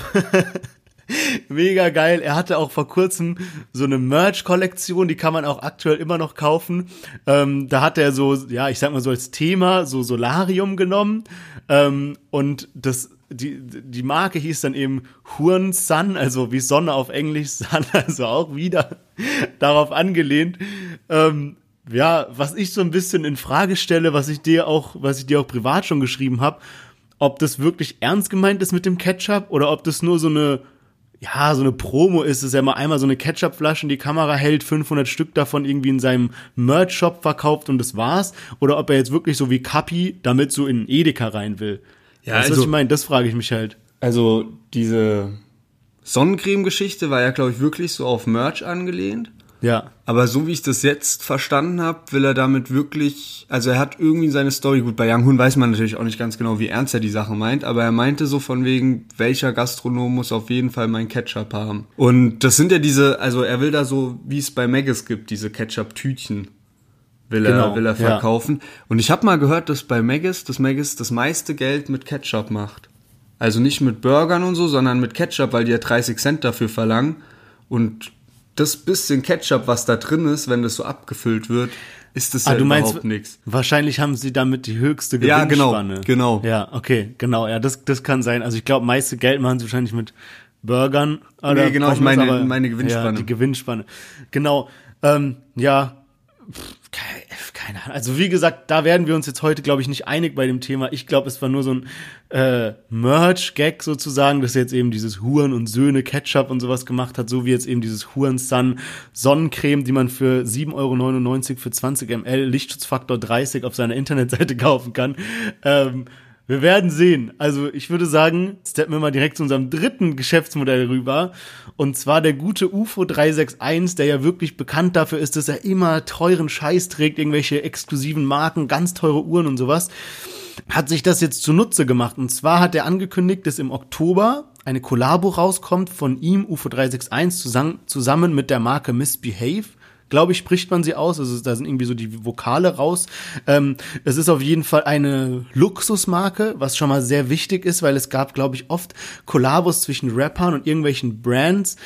Mega geil. Er hatte auch vor kurzem so eine Merch-Kollektion, die kann man auch aktuell immer noch kaufen. Ähm, da hat er so, ja, ich sag mal so als Thema so Solarium genommen. Ähm, und das die, die Marke hieß dann eben Huren Sun, also wie Sonne auf Englisch, (laughs) Sun, also auch wieder darauf angelehnt. Ähm, ja, was ich so ein bisschen in Frage stelle, was ich dir auch, was ich dir auch privat schon geschrieben habe, ob das wirklich ernst gemeint ist mit dem Ketchup oder ob das nur so eine ja, so eine Promo ist, dass er mal einmal so eine Ketchupflasche in die Kamera hält, 500 Stück davon irgendwie in seinem Merch-Shop verkauft und das war's. Oder ob er jetzt wirklich so wie Kapi damit so in Edeka rein will. Ja, weißt also, was ich meine? Das frage ich mich halt. Also diese Sonnencreme-Geschichte war ja, glaube ich, wirklich so auf Merch angelehnt. Ja. Aber so wie ich das jetzt verstanden habe, will er damit wirklich, also er hat irgendwie seine Story, gut, bei Young Hoon weiß man natürlich auch nicht ganz genau, wie ernst er die Sache meint, aber er meinte so von wegen, welcher Gastronom muss auf jeden Fall mein Ketchup haben. Und das sind ja diese, also er will da so, wie es bei Maggis gibt, diese Ketchup-Tütchen will er, genau, will er verkaufen. Ja. Und ich habe mal gehört, dass bei Maggis, das Maggis das meiste Geld mit Ketchup macht. Also nicht mit Burgern und so, sondern mit Ketchup, weil die ja 30 Cent dafür verlangen. Und das bisschen Ketchup, was da drin ist, wenn das so abgefüllt wird, ist das ah, ja überhaupt nichts. Wahrscheinlich haben sie damit die höchste Gewinnspanne. Ja, genau, genau. Ja, okay, genau. Ja, das, das kann sein. Also ich glaube, meiste Geld machen sie wahrscheinlich mit Burgern. Oder nee, genau, Pommes, ich meine, aber, meine Gewinnspanne. Ja, die Gewinnspanne. Genau. Ähm, ja, keine Ahnung. Also wie gesagt, da werden wir uns jetzt heute, glaube ich, nicht einig bei dem Thema. Ich glaube, es war nur so ein äh, Merch-Gag sozusagen, dass er jetzt eben dieses Huren und Söhne Ketchup und sowas gemacht hat, so wie jetzt eben dieses Huren Sun Sonnencreme, die man für 7,99 Euro für 20 ml Lichtschutzfaktor 30 auf seiner Internetseite (laughs) kaufen kann. Ähm, wir werden sehen. Also ich würde sagen, steppen wir mal direkt zu unserem dritten Geschäftsmodell rüber. Und zwar der gute UFO 361, der ja wirklich bekannt dafür ist, dass er immer teuren Scheiß trägt, irgendwelche exklusiven Marken, ganz teure Uhren und sowas. Hat sich das jetzt zunutze gemacht. Und zwar hat er angekündigt, dass im Oktober eine Kollabo rauskommt von ihm, UFO 361, zusammen, zusammen mit der Marke Misbehave glaube ich, spricht man sie aus. Also da sind irgendwie so die Vokale raus. Ähm, es ist auf jeden Fall eine Luxusmarke, was schon mal sehr wichtig ist, weil es gab, glaube ich, oft Kollabos zwischen Rappern und irgendwelchen Brands,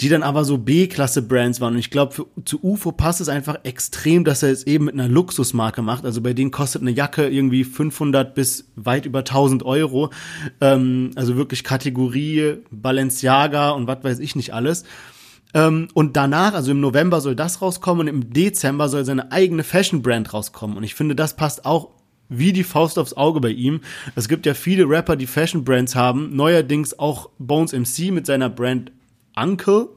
die dann aber so B-Klasse-Brands waren. Und ich glaube, zu UFO passt es einfach extrem, dass er es eben mit einer Luxusmarke macht. Also bei denen kostet eine Jacke irgendwie 500 bis weit über 1000 Euro. Ähm, also wirklich Kategorie Balenciaga und was weiß ich nicht alles. Ähm, und danach, also im November soll das rauskommen und im Dezember soll seine eigene Fashion-Brand rauskommen. Und ich finde, das passt auch wie die Faust aufs Auge bei ihm. Es gibt ja viele Rapper, die Fashion-Brands haben. Neuerdings auch Bones MC mit seiner Brand Uncle.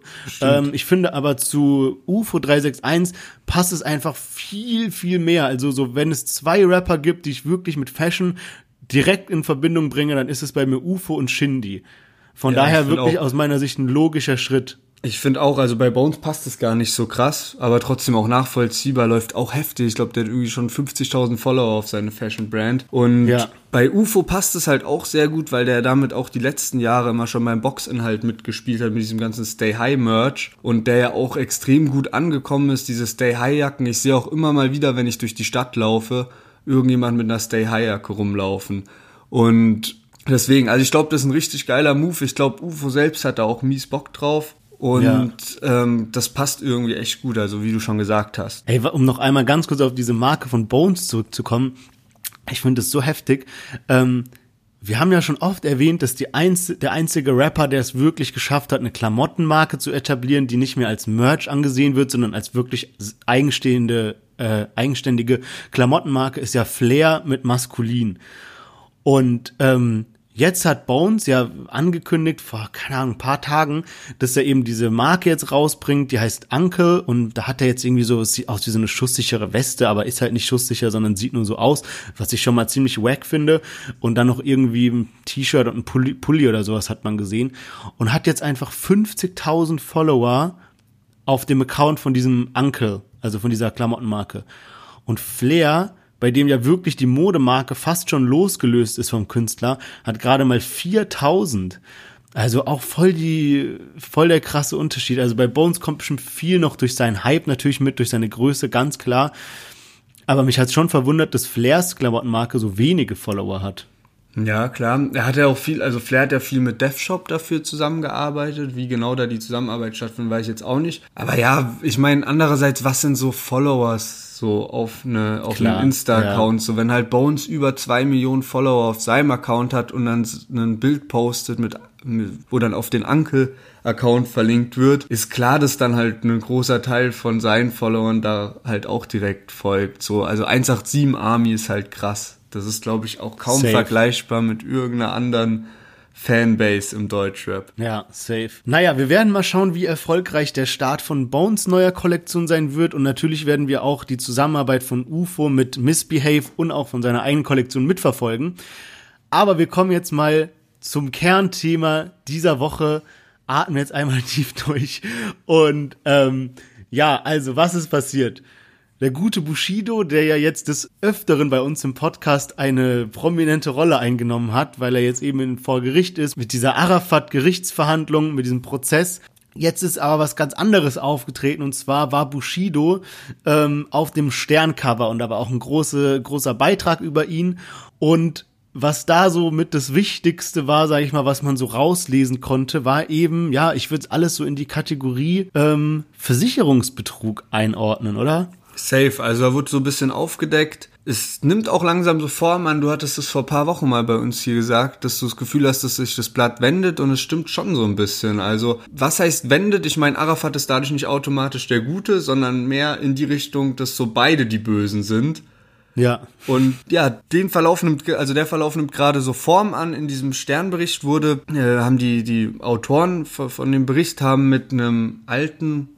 Ähm, ich finde aber zu UFO 361 passt es einfach viel, viel mehr. Also so, wenn es zwei Rapper gibt, die ich wirklich mit Fashion direkt in Verbindung bringe, dann ist es bei mir UFO und Shindy. Von ja, daher wirklich aus meiner Sicht ein logischer Schritt. Ich finde auch, also bei Bones passt es gar nicht so krass, aber trotzdem auch nachvollziehbar, läuft auch heftig. Ich glaube, der hat irgendwie schon 50.000 Follower auf seine Fashion Brand. Und ja. bei UFO passt es halt auch sehr gut, weil der damit auch die letzten Jahre immer schon beim Boxinhalt mitgespielt hat, mit diesem ganzen Stay High Merch. Und der ja auch extrem gut angekommen ist, diese Stay High Jacken. Ich sehe auch immer mal wieder, wenn ich durch die Stadt laufe, irgendjemand mit einer Stay High Jacke rumlaufen. Und Deswegen, also ich glaube, das ist ein richtig geiler Move. Ich glaube, UFO selbst hat da auch mies Bock drauf. Und Ja. ähm, das passt irgendwie echt gut, also wie du schon gesagt hast. Ey, um noch einmal ganz kurz auf diese Marke von Bones zurückzukommen. Ich finde das so heftig. Ähm, wir haben ja schon oft erwähnt, dass die einz der einzige Rapper, der es wirklich geschafft hat, eine Klamottenmarke zu etablieren, die nicht mehr als Merch angesehen wird, sondern als wirklich eigenstehende, äh, eigenständige Klamottenmarke, ist ja Flair mit Maskulin. Und ähm, jetzt hat Bones ja angekündigt, vor, keine Ahnung, ein paar Tagen, dass er eben diese Marke jetzt rausbringt, die heißt Uncle und da hat er jetzt irgendwie so, aus wie so eine schusssichere Weste, aber ist halt nicht schusssicher, sondern sieht nur so aus, was ich schon mal ziemlich wack finde. Und dann noch irgendwie ein T-Shirt und ein Pulli, Pulli oder sowas hat man gesehen und hat jetzt einfach 50.000 Follower auf dem Account von diesem Uncle, also von dieser Klamottenmarke. Und Flair, bei dem ja wirklich die Modemarke fast schon losgelöst ist vom Künstler, hat gerade mal 4000. Also auch voll die, voll der krasse Unterschied. Also bei Bones kommt bestimmt viel noch durch seinen Hype natürlich mit, durch seine Größe, ganz klar. Aber mich hat schon verwundert, dass Flairs Klamottenmarke so wenige Follower hat. Ja, klar. Er hat ja auch viel, also Flair hat ja viel mit DevShop dafür zusammengearbeitet. Wie genau da die Zusammenarbeit stattfindet, weiß ich jetzt auch nicht. Aber ja, ich meine, andererseits, was sind so Followers so auf, eine, auf Klar, einem Insta-Account? So, wenn halt Bones über zwei Millionen Follower auf seinem Account hat und dann ein Bild postet mit, mit wo dann auf den Ankel-Account verlinkt wird, ist klar, dass dann halt ein großer Teil von seinen Followern da halt auch direkt folgt. So, also 187 Army ist halt krass. Das ist, glaube ich, auch kaum Safe. vergleichbar mit irgendeiner anderen Fanbase im Deutschrap. Ja, safe. Naja, wir werden mal schauen, wie erfolgreich der Start von Bones neuer Kollektion sein wird. Und natürlich werden wir auch die Zusammenarbeit von UFO mit Misbehave und auch von seiner eigenen Kollektion mitverfolgen. Aber wir kommen jetzt mal zum Kernthema dieser Woche. Atmen jetzt einmal (laughs) tief durch. Und ähm, ja, also was ist passiert? Der gute Bushido, der ja jetzt des Öfteren bei uns im Podcast eine prominente Rolle eingenommen hat, weil er jetzt eben vor Gericht ist, mit dieser Arafat-Gerichtsverhandlung, mit diesem Prozess. Jetzt ist aber was ganz anderes aufgetreten und zwar war Bushido ähm, auf dem Sterncover und da war auch ein große, großer Beitrag über ihn und was da so mit das Wichtigste war, sage ich mal, was man so rauslesen konnte, war eben, ja, ich würde alles so in die Kategorie ähm, Versicherungsbetrug einordnen, oder? Safe, also da wird so ein bisschen aufgedeckt. Es nimmt auch langsam so Form an. Du hattest es vor ein paar Wochen mal bei uns hier gesagt, dass du das Gefühl hast, dass sich das Blatt wendet und es stimmt schon so ein bisschen. Also, was heißt wendet? Ich meine, Arafat ist dadurch nicht automatisch der Gute, sondern mehr in die Richtung, dass so beide die Bösen sind. Ja. Und ja, den Verlauf nimmt, also der Verlauf nimmt gerade so Form an. In diesem Sternbericht wurde, äh, haben die, die Autoren von, von dem Bericht haben mit einem alten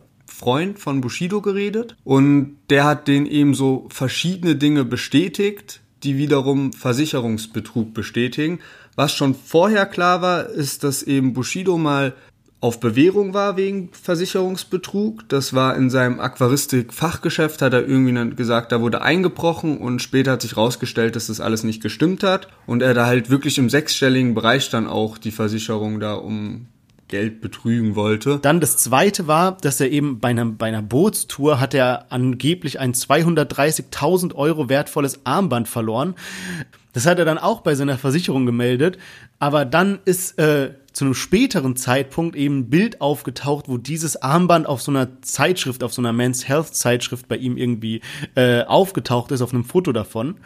Freund von Bushido geredet und der hat den eben so verschiedene Dinge bestätigt, die wiederum Versicherungsbetrug bestätigen. Was schon vorher klar war, ist, dass eben Bushido mal auf Bewährung war wegen Versicherungsbetrug. Das war in seinem Aquaristik-Fachgeschäft, hat er irgendwie gesagt, da wurde eingebrochen und später hat sich rausgestellt, dass das alles nicht gestimmt hat und er da halt wirklich im sechsstelligen Bereich dann auch die Versicherung da um Geld betrügen wollte. Dann das zweite war, dass er eben bei einer, bei einer Bootstour hat er angeblich ein 230.000 Euro wertvolles Armband verloren. Das hat er dann auch bei seiner Versicherung gemeldet. Aber dann ist äh, zu einem späteren Zeitpunkt eben ein Bild aufgetaucht, wo dieses Armband auf so einer Zeitschrift, auf so einer Men's Health Zeitschrift bei ihm irgendwie äh, aufgetaucht ist, auf einem Foto davon.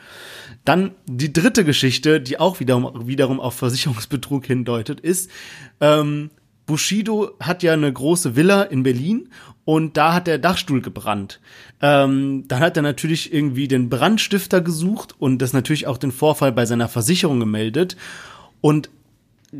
Dann die dritte Geschichte, die auch wiederum, wiederum auf Versicherungsbetrug hindeutet, ist, ähm, Bushido hat ja eine große Villa in Berlin und da hat der Dachstuhl gebrannt. Ähm, dann hat er natürlich irgendwie den Brandstifter gesucht und das natürlich auch den Vorfall bei seiner Versicherung gemeldet. Und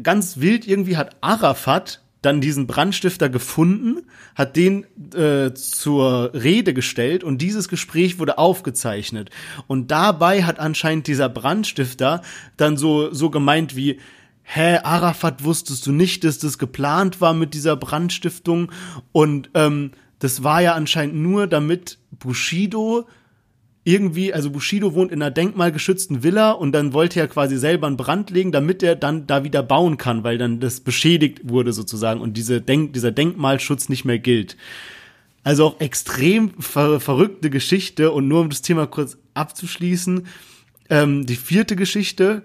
ganz wild irgendwie hat Arafat dann diesen Brandstifter gefunden, hat den äh, zur Rede gestellt und dieses Gespräch wurde aufgezeichnet. Und dabei hat anscheinend dieser Brandstifter dann so, so gemeint wie, hä, Arafat, wusstest du nicht, dass das geplant war mit dieser Brandstiftung? Und ähm, das war ja anscheinend nur, damit Bushido irgendwie, also Bushido wohnt in einer denkmalgeschützten Villa und dann wollte er quasi selber einen Brand legen, damit er dann da wieder bauen kann, weil dann das beschädigt wurde sozusagen und diese Denk dieser Denkmalschutz nicht mehr gilt. Also auch extrem ver verrückte Geschichte und nur um das Thema kurz abzuschließen, ähm, die vierte Geschichte,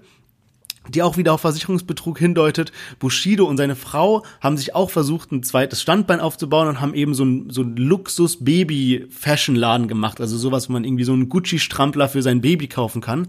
die auch wieder auf Versicherungsbetrug hindeutet. Bushido und seine Frau haben sich auch versucht, ein zweites Standbein aufzubauen und haben eben so ein, so ein Luxus-Baby-Fashion-Laden gemacht. Also sowas, wo man irgendwie so einen Gucci-Strampler für sein Baby kaufen kann.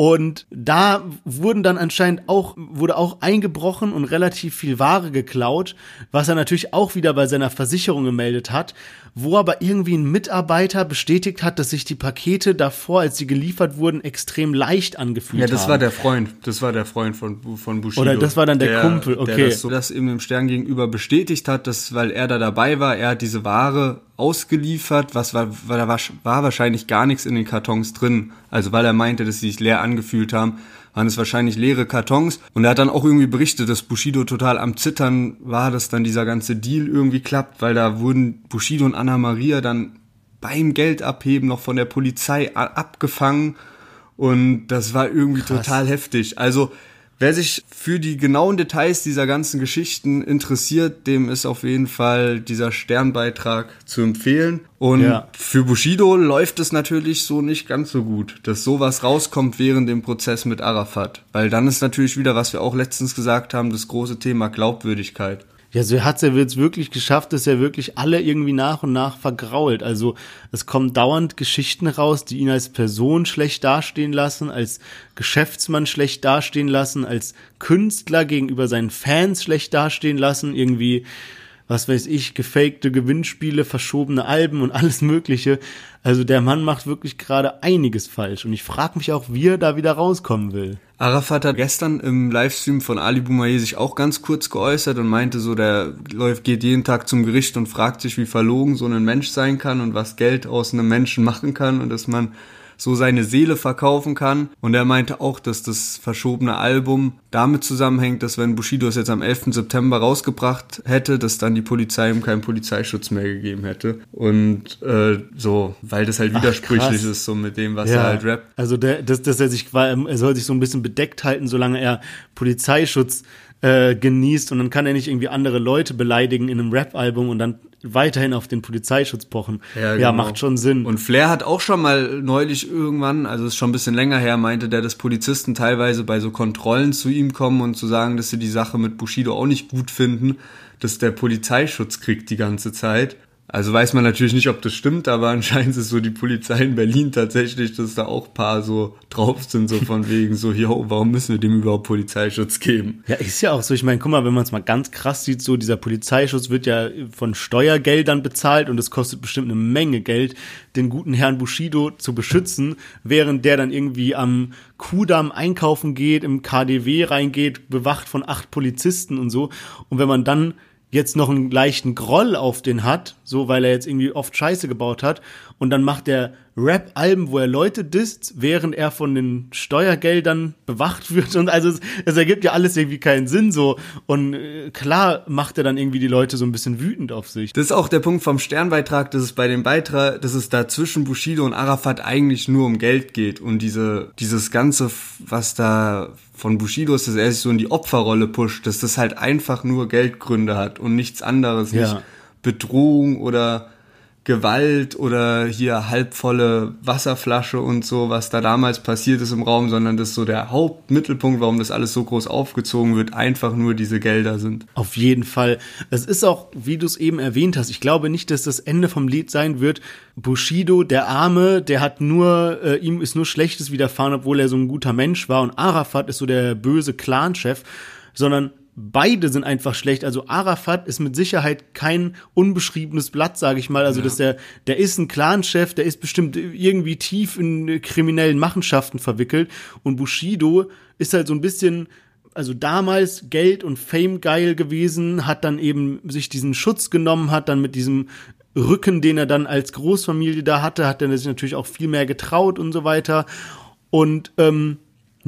Und da wurden dann anscheinend auch, wurde auch eingebrochen und relativ viel Ware geklaut, was er natürlich auch wieder bei seiner Versicherung gemeldet hat, wo aber irgendwie ein Mitarbeiter bestätigt hat, dass sich die Pakete davor, als sie geliefert wurden, extrem leicht angefühlt haben. Ja, das haben. war der Freund. Das war der Freund von, von Bushido. Oder das war dann der Kumpel, okay. Der das, so, das eben dem Stern gegenüber bestätigt hat, dass, weil er da dabei war, er hat diese Ware ausgeliefert, was war, weil da war, war wahrscheinlich gar nichts in den Kartons drin. Also weil er meinte, dass sie sich leer angefühlt haben, waren es wahrscheinlich leere Kartons. Und er hat dann auch irgendwie berichtet, dass Bushido total am Zittern war, dass dann dieser ganze Deal irgendwie klappt, weil da wurden Bushido und Anna Maria dann beim Geld abheben noch von der Polizei abgefangen. Und das war irgendwie Krass. total heftig. Also Wer sich für die genauen Details dieser ganzen Geschichten interessiert, dem ist auf jeden Fall dieser Sternbeitrag zu empfehlen. Und ja. für Bushido läuft es natürlich so nicht ganz so gut, dass sowas rauskommt während dem Prozess mit Arafat. Weil dann ist natürlich wieder, was wir auch letztens gesagt haben, das große Thema Glaubwürdigkeit. Ja, so hat ja jetzt wirklich geschafft, dass er wirklich alle irgendwie nach und nach vergrault. Also es kommen dauernd Geschichten raus, die ihn als Person schlecht dastehen lassen, als Geschäftsmann schlecht dastehen lassen, als Künstler gegenüber seinen Fans schlecht dastehen lassen, irgendwie was weiß ich, gefakte Gewinnspiele, verschobene Alben und alles Mögliche. Also der Mann macht wirklich gerade einiges falsch und ich frage mich auch, wie er da wieder rauskommen will. Arafat hat gestern im Livestream von Ali Boumaier sich auch ganz kurz geäußert und meinte so, der läuft, geht jeden Tag zum Gericht und fragt sich, wie verlogen so ein Mensch sein kann und was Geld aus einem Menschen machen kann und dass man so seine Seele verkaufen kann. Und er meinte auch, dass das verschobene Album damit zusammenhängt, dass wenn Bushido es jetzt am 11. September rausgebracht hätte, dass dann die Polizei ihm keinen Polizeischutz mehr gegeben hätte. Und äh, so, weil das halt widersprüchlich Ach, ist, so mit dem, was ja. er halt rappt. Also der, dass, dass er sich, er soll sich so ein bisschen bedeckt halten, solange er Polizeischutz äh, genießt und dann kann er nicht irgendwie andere Leute beleidigen in einem Rap-Album und dann weiterhin auf den Polizeischutz pochen. Ja, genau. ja, macht schon Sinn. Und Flair hat auch schon mal neulich irgendwann, also ist schon ein bisschen länger her, meinte der, dass Polizisten teilweise bei so Kontrollen zu ihm kommen und zu sagen, dass sie die Sache mit Bushido auch nicht gut finden, dass der Polizeischutz kriegt die ganze Zeit. Also weiß man natürlich nicht, ob das stimmt, aber (laughs) anscheinend ist so die Polizei in Berlin tatsächlich, dass da auch paar so drauf sind, so von (laughs) wegen so, yo, warum müssen wir dem überhaupt Polizeischutz geben? Ja, ist ja auch so. Ich meine, guck mal, wenn man es mal ganz krass sieht, so dieser Polizeischutz wird ja von Steuergeldern bezahlt und es kostet bestimmt eine Menge Geld, den guten Herrn Bushido zu beschützen, während der dann irgendwie am Kudamm einkaufen geht, im KDW reingeht, bewacht von acht Polizisten und so. Und wenn man dann jetzt noch einen leichten Groll auf den hat, so weil er jetzt irgendwie oft Scheiße gebaut hat und dann macht er Rap-Alben, wo er Leute disst, während er von den Steuergeldern bewacht (laughs) wird und also es, es ergibt ja alles irgendwie keinen Sinn so und äh, klar macht er dann irgendwie die Leute so ein bisschen wütend auf sich. Das ist auch der Punkt vom Sternbeitrag, dass es bei dem Beitrag, dass es da zwischen Bushido und Arafat eigentlich nur um Geld geht und diese dieses ganze was da von Bushido ist, dass er sich so in die Opferrolle pusht, dass das halt einfach nur Geldgründe hat und nichts anderes, ja. nicht Bedrohung oder Gewalt oder hier halbvolle Wasserflasche und so, was da damals passiert ist im Raum, sondern dass so der Hauptmittelpunkt, warum das alles so groß aufgezogen wird, einfach nur diese Gelder sind. Auf jeden Fall. Es ist auch, wie du es eben erwähnt hast, ich glaube nicht, dass das Ende vom Lied sein wird. Bushido, der Arme, der hat nur, äh, ihm ist nur Schlechtes widerfahren, obwohl er so ein guter Mensch war und Arafat ist so der böse Clanchef, sondern beide sind einfach schlecht. Also Arafat ist mit Sicherheit kein unbeschriebenes Blatt, sage ich mal. Also ja. dass der, der ist ein Clanchef, der ist bestimmt irgendwie tief in kriminellen Machenschaften verwickelt. Und Bushido ist halt so ein bisschen also damals Geld und Fame geil gewesen, hat dann eben sich diesen Schutz genommen, hat dann mit diesem Rücken, den er dann als Großfamilie da hatte, hat er sich natürlich auch viel mehr getraut und so weiter. Und ähm,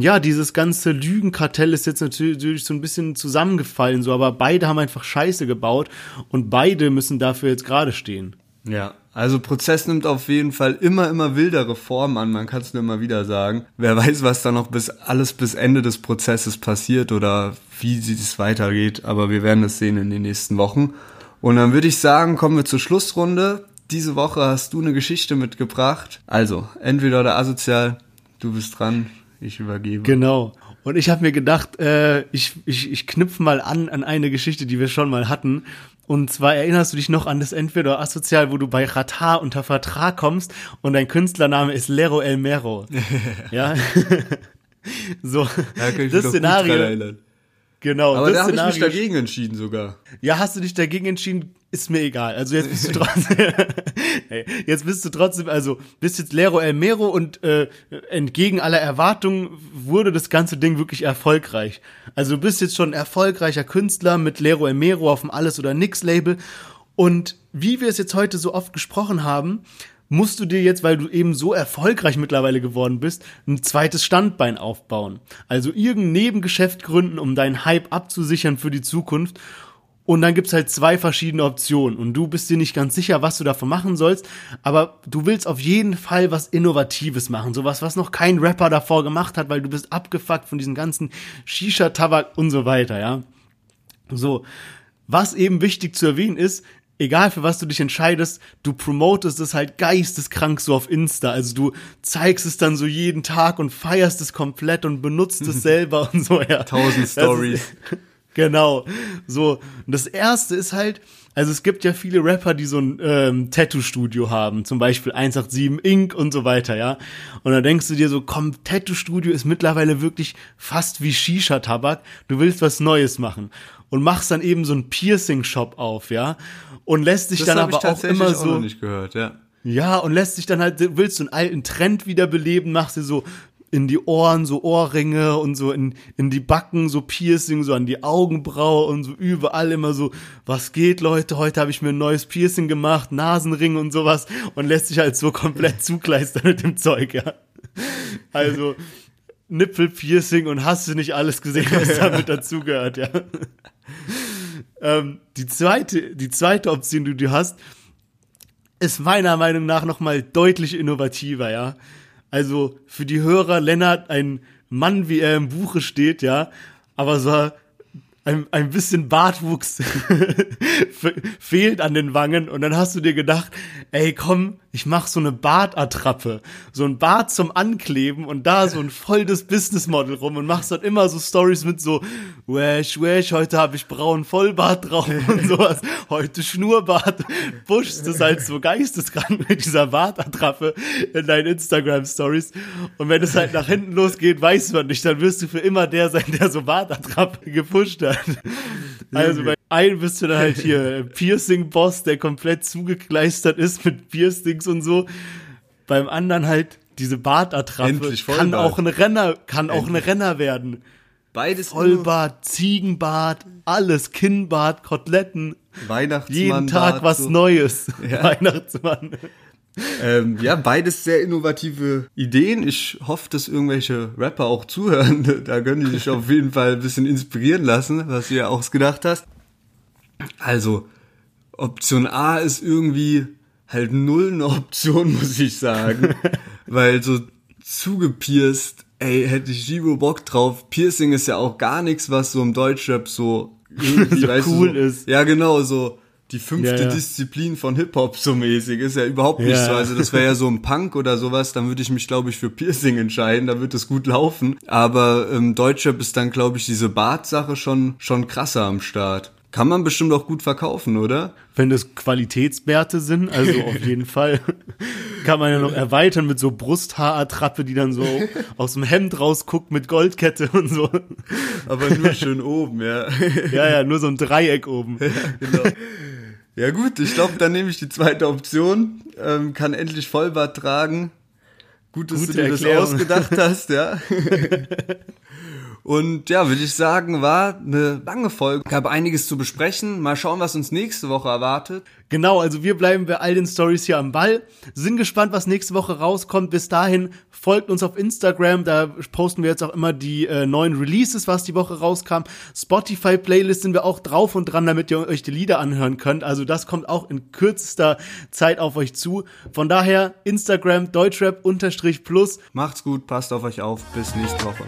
ja, dieses ganze Lügenkartell ist jetzt natürlich so ein bisschen zusammengefallen, so, aber beide haben einfach Scheiße gebaut und beide müssen dafür jetzt gerade stehen. Ja, also Prozess nimmt auf jeden Fall immer, immer wildere Formen an, man kann es nur immer wieder sagen. Wer weiß, was da noch bis alles bis Ende des Prozesses passiert oder wie es weitergeht, aber wir werden es sehen in den nächsten Wochen. Und dann würde ich sagen, kommen wir zur Schlussrunde. Diese Woche hast du eine Geschichte mitgebracht. Also, entweder oder asozial, du bist dran. Ich übergebe. Genau. Und ich habe mir gedacht, äh, ich, ich, ich knüpfe mal an an eine Geschichte, die wir schon mal hatten. Und zwar erinnerst du dich noch an das Entweder Asozial, wo du bei Ratar unter Vertrag kommst und dein Künstlername ist Lero El Mero. (laughs) ja. so, Da das Szenario. Genau, Aber das da habe ich mich dagegen entschieden sogar. Ja, hast du dich dagegen entschieden? Ist mir egal. Also jetzt bist du trotzdem, (laughs) (laughs) Hey, jetzt bist du trotzdem, also bist jetzt Lero El Mero und äh, entgegen aller Erwartungen wurde das ganze Ding wirklich erfolgreich. Also du bist jetzt schon ein erfolgreicher Künstler mit Lero El Mero auf dem Alles oder Nix Label und wie wir es jetzt heute so oft gesprochen haben, musst du dir jetzt, weil du eben so erfolgreich mittlerweile geworden bist, ein zweites Standbein aufbauen. Also irgendein Nebengeschäft gründen, um deinen Hype abzusichern für die Zukunft. Und dann gibt's halt zwei verschiedene Optionen. Und du bist dir nicht ganz sicher, was du davon machen sollst. Aber du willst auf jeden Fall was Innovatives machen. Sowas, was noch kein Rapper davor gemacht hat, weil du bist abgefuckt von diesen ganzen Shisha-Tabak und so weiter, ja. So. Was eben wichtig zu erwähnen ist, egal für was du dich entscheidest, du promotest es halt geisteskrank so auf Insta. Also du zeigst es dann so jeden Tag und feierst es komplett und benutzt es (laughs) selber und so, ja. Tausend Stories. (laughs) Genau. So. Und das erste ist halt, also es gibt ja viele Rapper, die so ein ähm, Tattoo-Studio haben, zum Beispiel 187 Inc. und so weiter, ja. Und dann denkst du dir so, komm, Tattoo-Studio ist mittlerweile wirklich fast wie Shisha-Tabak. Du willst was Neues machen. Und machst dann eben so einen Piercing-Shop auf, ja. Und lässt dich Das dann habe ich aber auch immer auch so. noch nicht gehört, ja. Ja, und lässt sich dann halt, willst du einen alten Trend wiederbeleben, machst dir so in die Ohren so Ohrringe und so in, in die Backen so Piercing, so an die Augenbraue und so überall immer so, was geht, Leute, heute habe ich mir ein neues Piercing gemacht, Nasenring und sowas und lässt sich halt so komplett (laughs) zukleistern mit dem Zeug, ja. Also, Nippelpiercing und hast du nicht alles gesehen, was damit (laughs) dazugehört, ja. ähm, die zweite, die zweite Option, die du hast, ist meiner Meinung nach nochmal deutlich innovativer, ja. Also für die Hörer, Lennart, ein Mann, wie er im Buche steht, ja, aber so ein, ein bisschen Bartwuchs (laughs) fe- fehlt an den Wangen und dann hast du dir gedacht, ey komm, ich mach so eine Bartattrappe, so ein Bart zum Ankleben und da so ein volles Businessmodel rum und machst dann immer so Stories mit so, wesh, wesh, heute habe ich braunen Vollbart drauf (laughs) und sowas, heute Schnurrbart, pushst es halt so geisteskrank mit dieser Bartattrappe in deinen Instagram-Stories. Und wenn es halt nach hinten losgeht, weiß man nicht, dann wirst du für immer der sein, der so Bartattrappe gepusht hat. (laughs) Also bei einem bist du dann halt hier (laughs) Piercing-Boss, der komplett zugekleistert ist mit Piercings und so. Beim anderen halt diese Bartattrappe Endlich kann Vollbart. auch ein Renner, kann auch ein Renner werden. Beides Vollbart, Ziegenbart, alles, Kinnbart, Koteletten, Weihnachtsmann. jeden Tag was so. Neues. (laughs) Ja. Weihnachtsmann. (laughs) Ähm, ja, beides sehr innovative Ideen. Ich hoffe, dass irgendwelche Rapper auch zuhören. (laughs) Da können die sich auf jeden Fall ein bisschen inspirieren lassen, was du ja ausgedacht hast. Also, Option A ist irgendwie halt null eine (laughs) Option, muss ich sagen. Weil so zugepierst, ey, hätte ich Gibo Bock drauf. Piercing ist ja auch gar nichts, was so im Deutschrap so irgendwie, So cool so, ist. Ja, genau, so die fünfte Ja, ja. Disziplin von Hip-Hop so mäßig. Ist ja überhaupt nicht Ja. so. Also das wäre ja so ein Punk oder sowas, dann würde ich mich, glaube ich, für Piercing entscheiden, da wird es gut laufen. Aber ähm, Deutschrap ist dann, glaube ich, diese Bart-Sache schon, schon krasser am Start. Kann man bestimmt auch gut verkaufen, oder? Wenn das Qualitätswerte sind, also (laughs) auf jeden Fall, kann man ja noch erweitern mit so Brusthaarattrappe, die dann so (laughs) aus dem Hemd rausguckt mit Goldkette und so. Aber nur schön oben, ja. Ja, ja, nur so ein Dreieck oben. (laughs) genau. Ja gut, ich glaube, dann nehme ich die zweite Option. Ähm, kann endlich Vollbart tragen. Gut, dass Gute du dir das Erklärung. ausgedacht hast, ja. (laughs) Und ja, würde ich sagen, war eine lange Folge. Gab einiges zu besprechen. Mal schauen, was uns nächste Woche erwartet. Genau, also wir bleiben bei all den Stories hier am Ball. Sind gespannt, was nächste Woche rauskommt. Bis dahin folgt uns auf Instagram, da posten wir jetzt auch immer die äh, neuen Releases, was die Woche rauskam. Spotify Playlist sind wir auch drauf und dran, damit ihr euch die Lieder anhören könnt. Also das kommt auch in kürzester Zeit auf euch zu. Von daher Instagram Deutschrap unterstrich plus. Macht's gut, passt auf euch auf. Bis nächste Woche.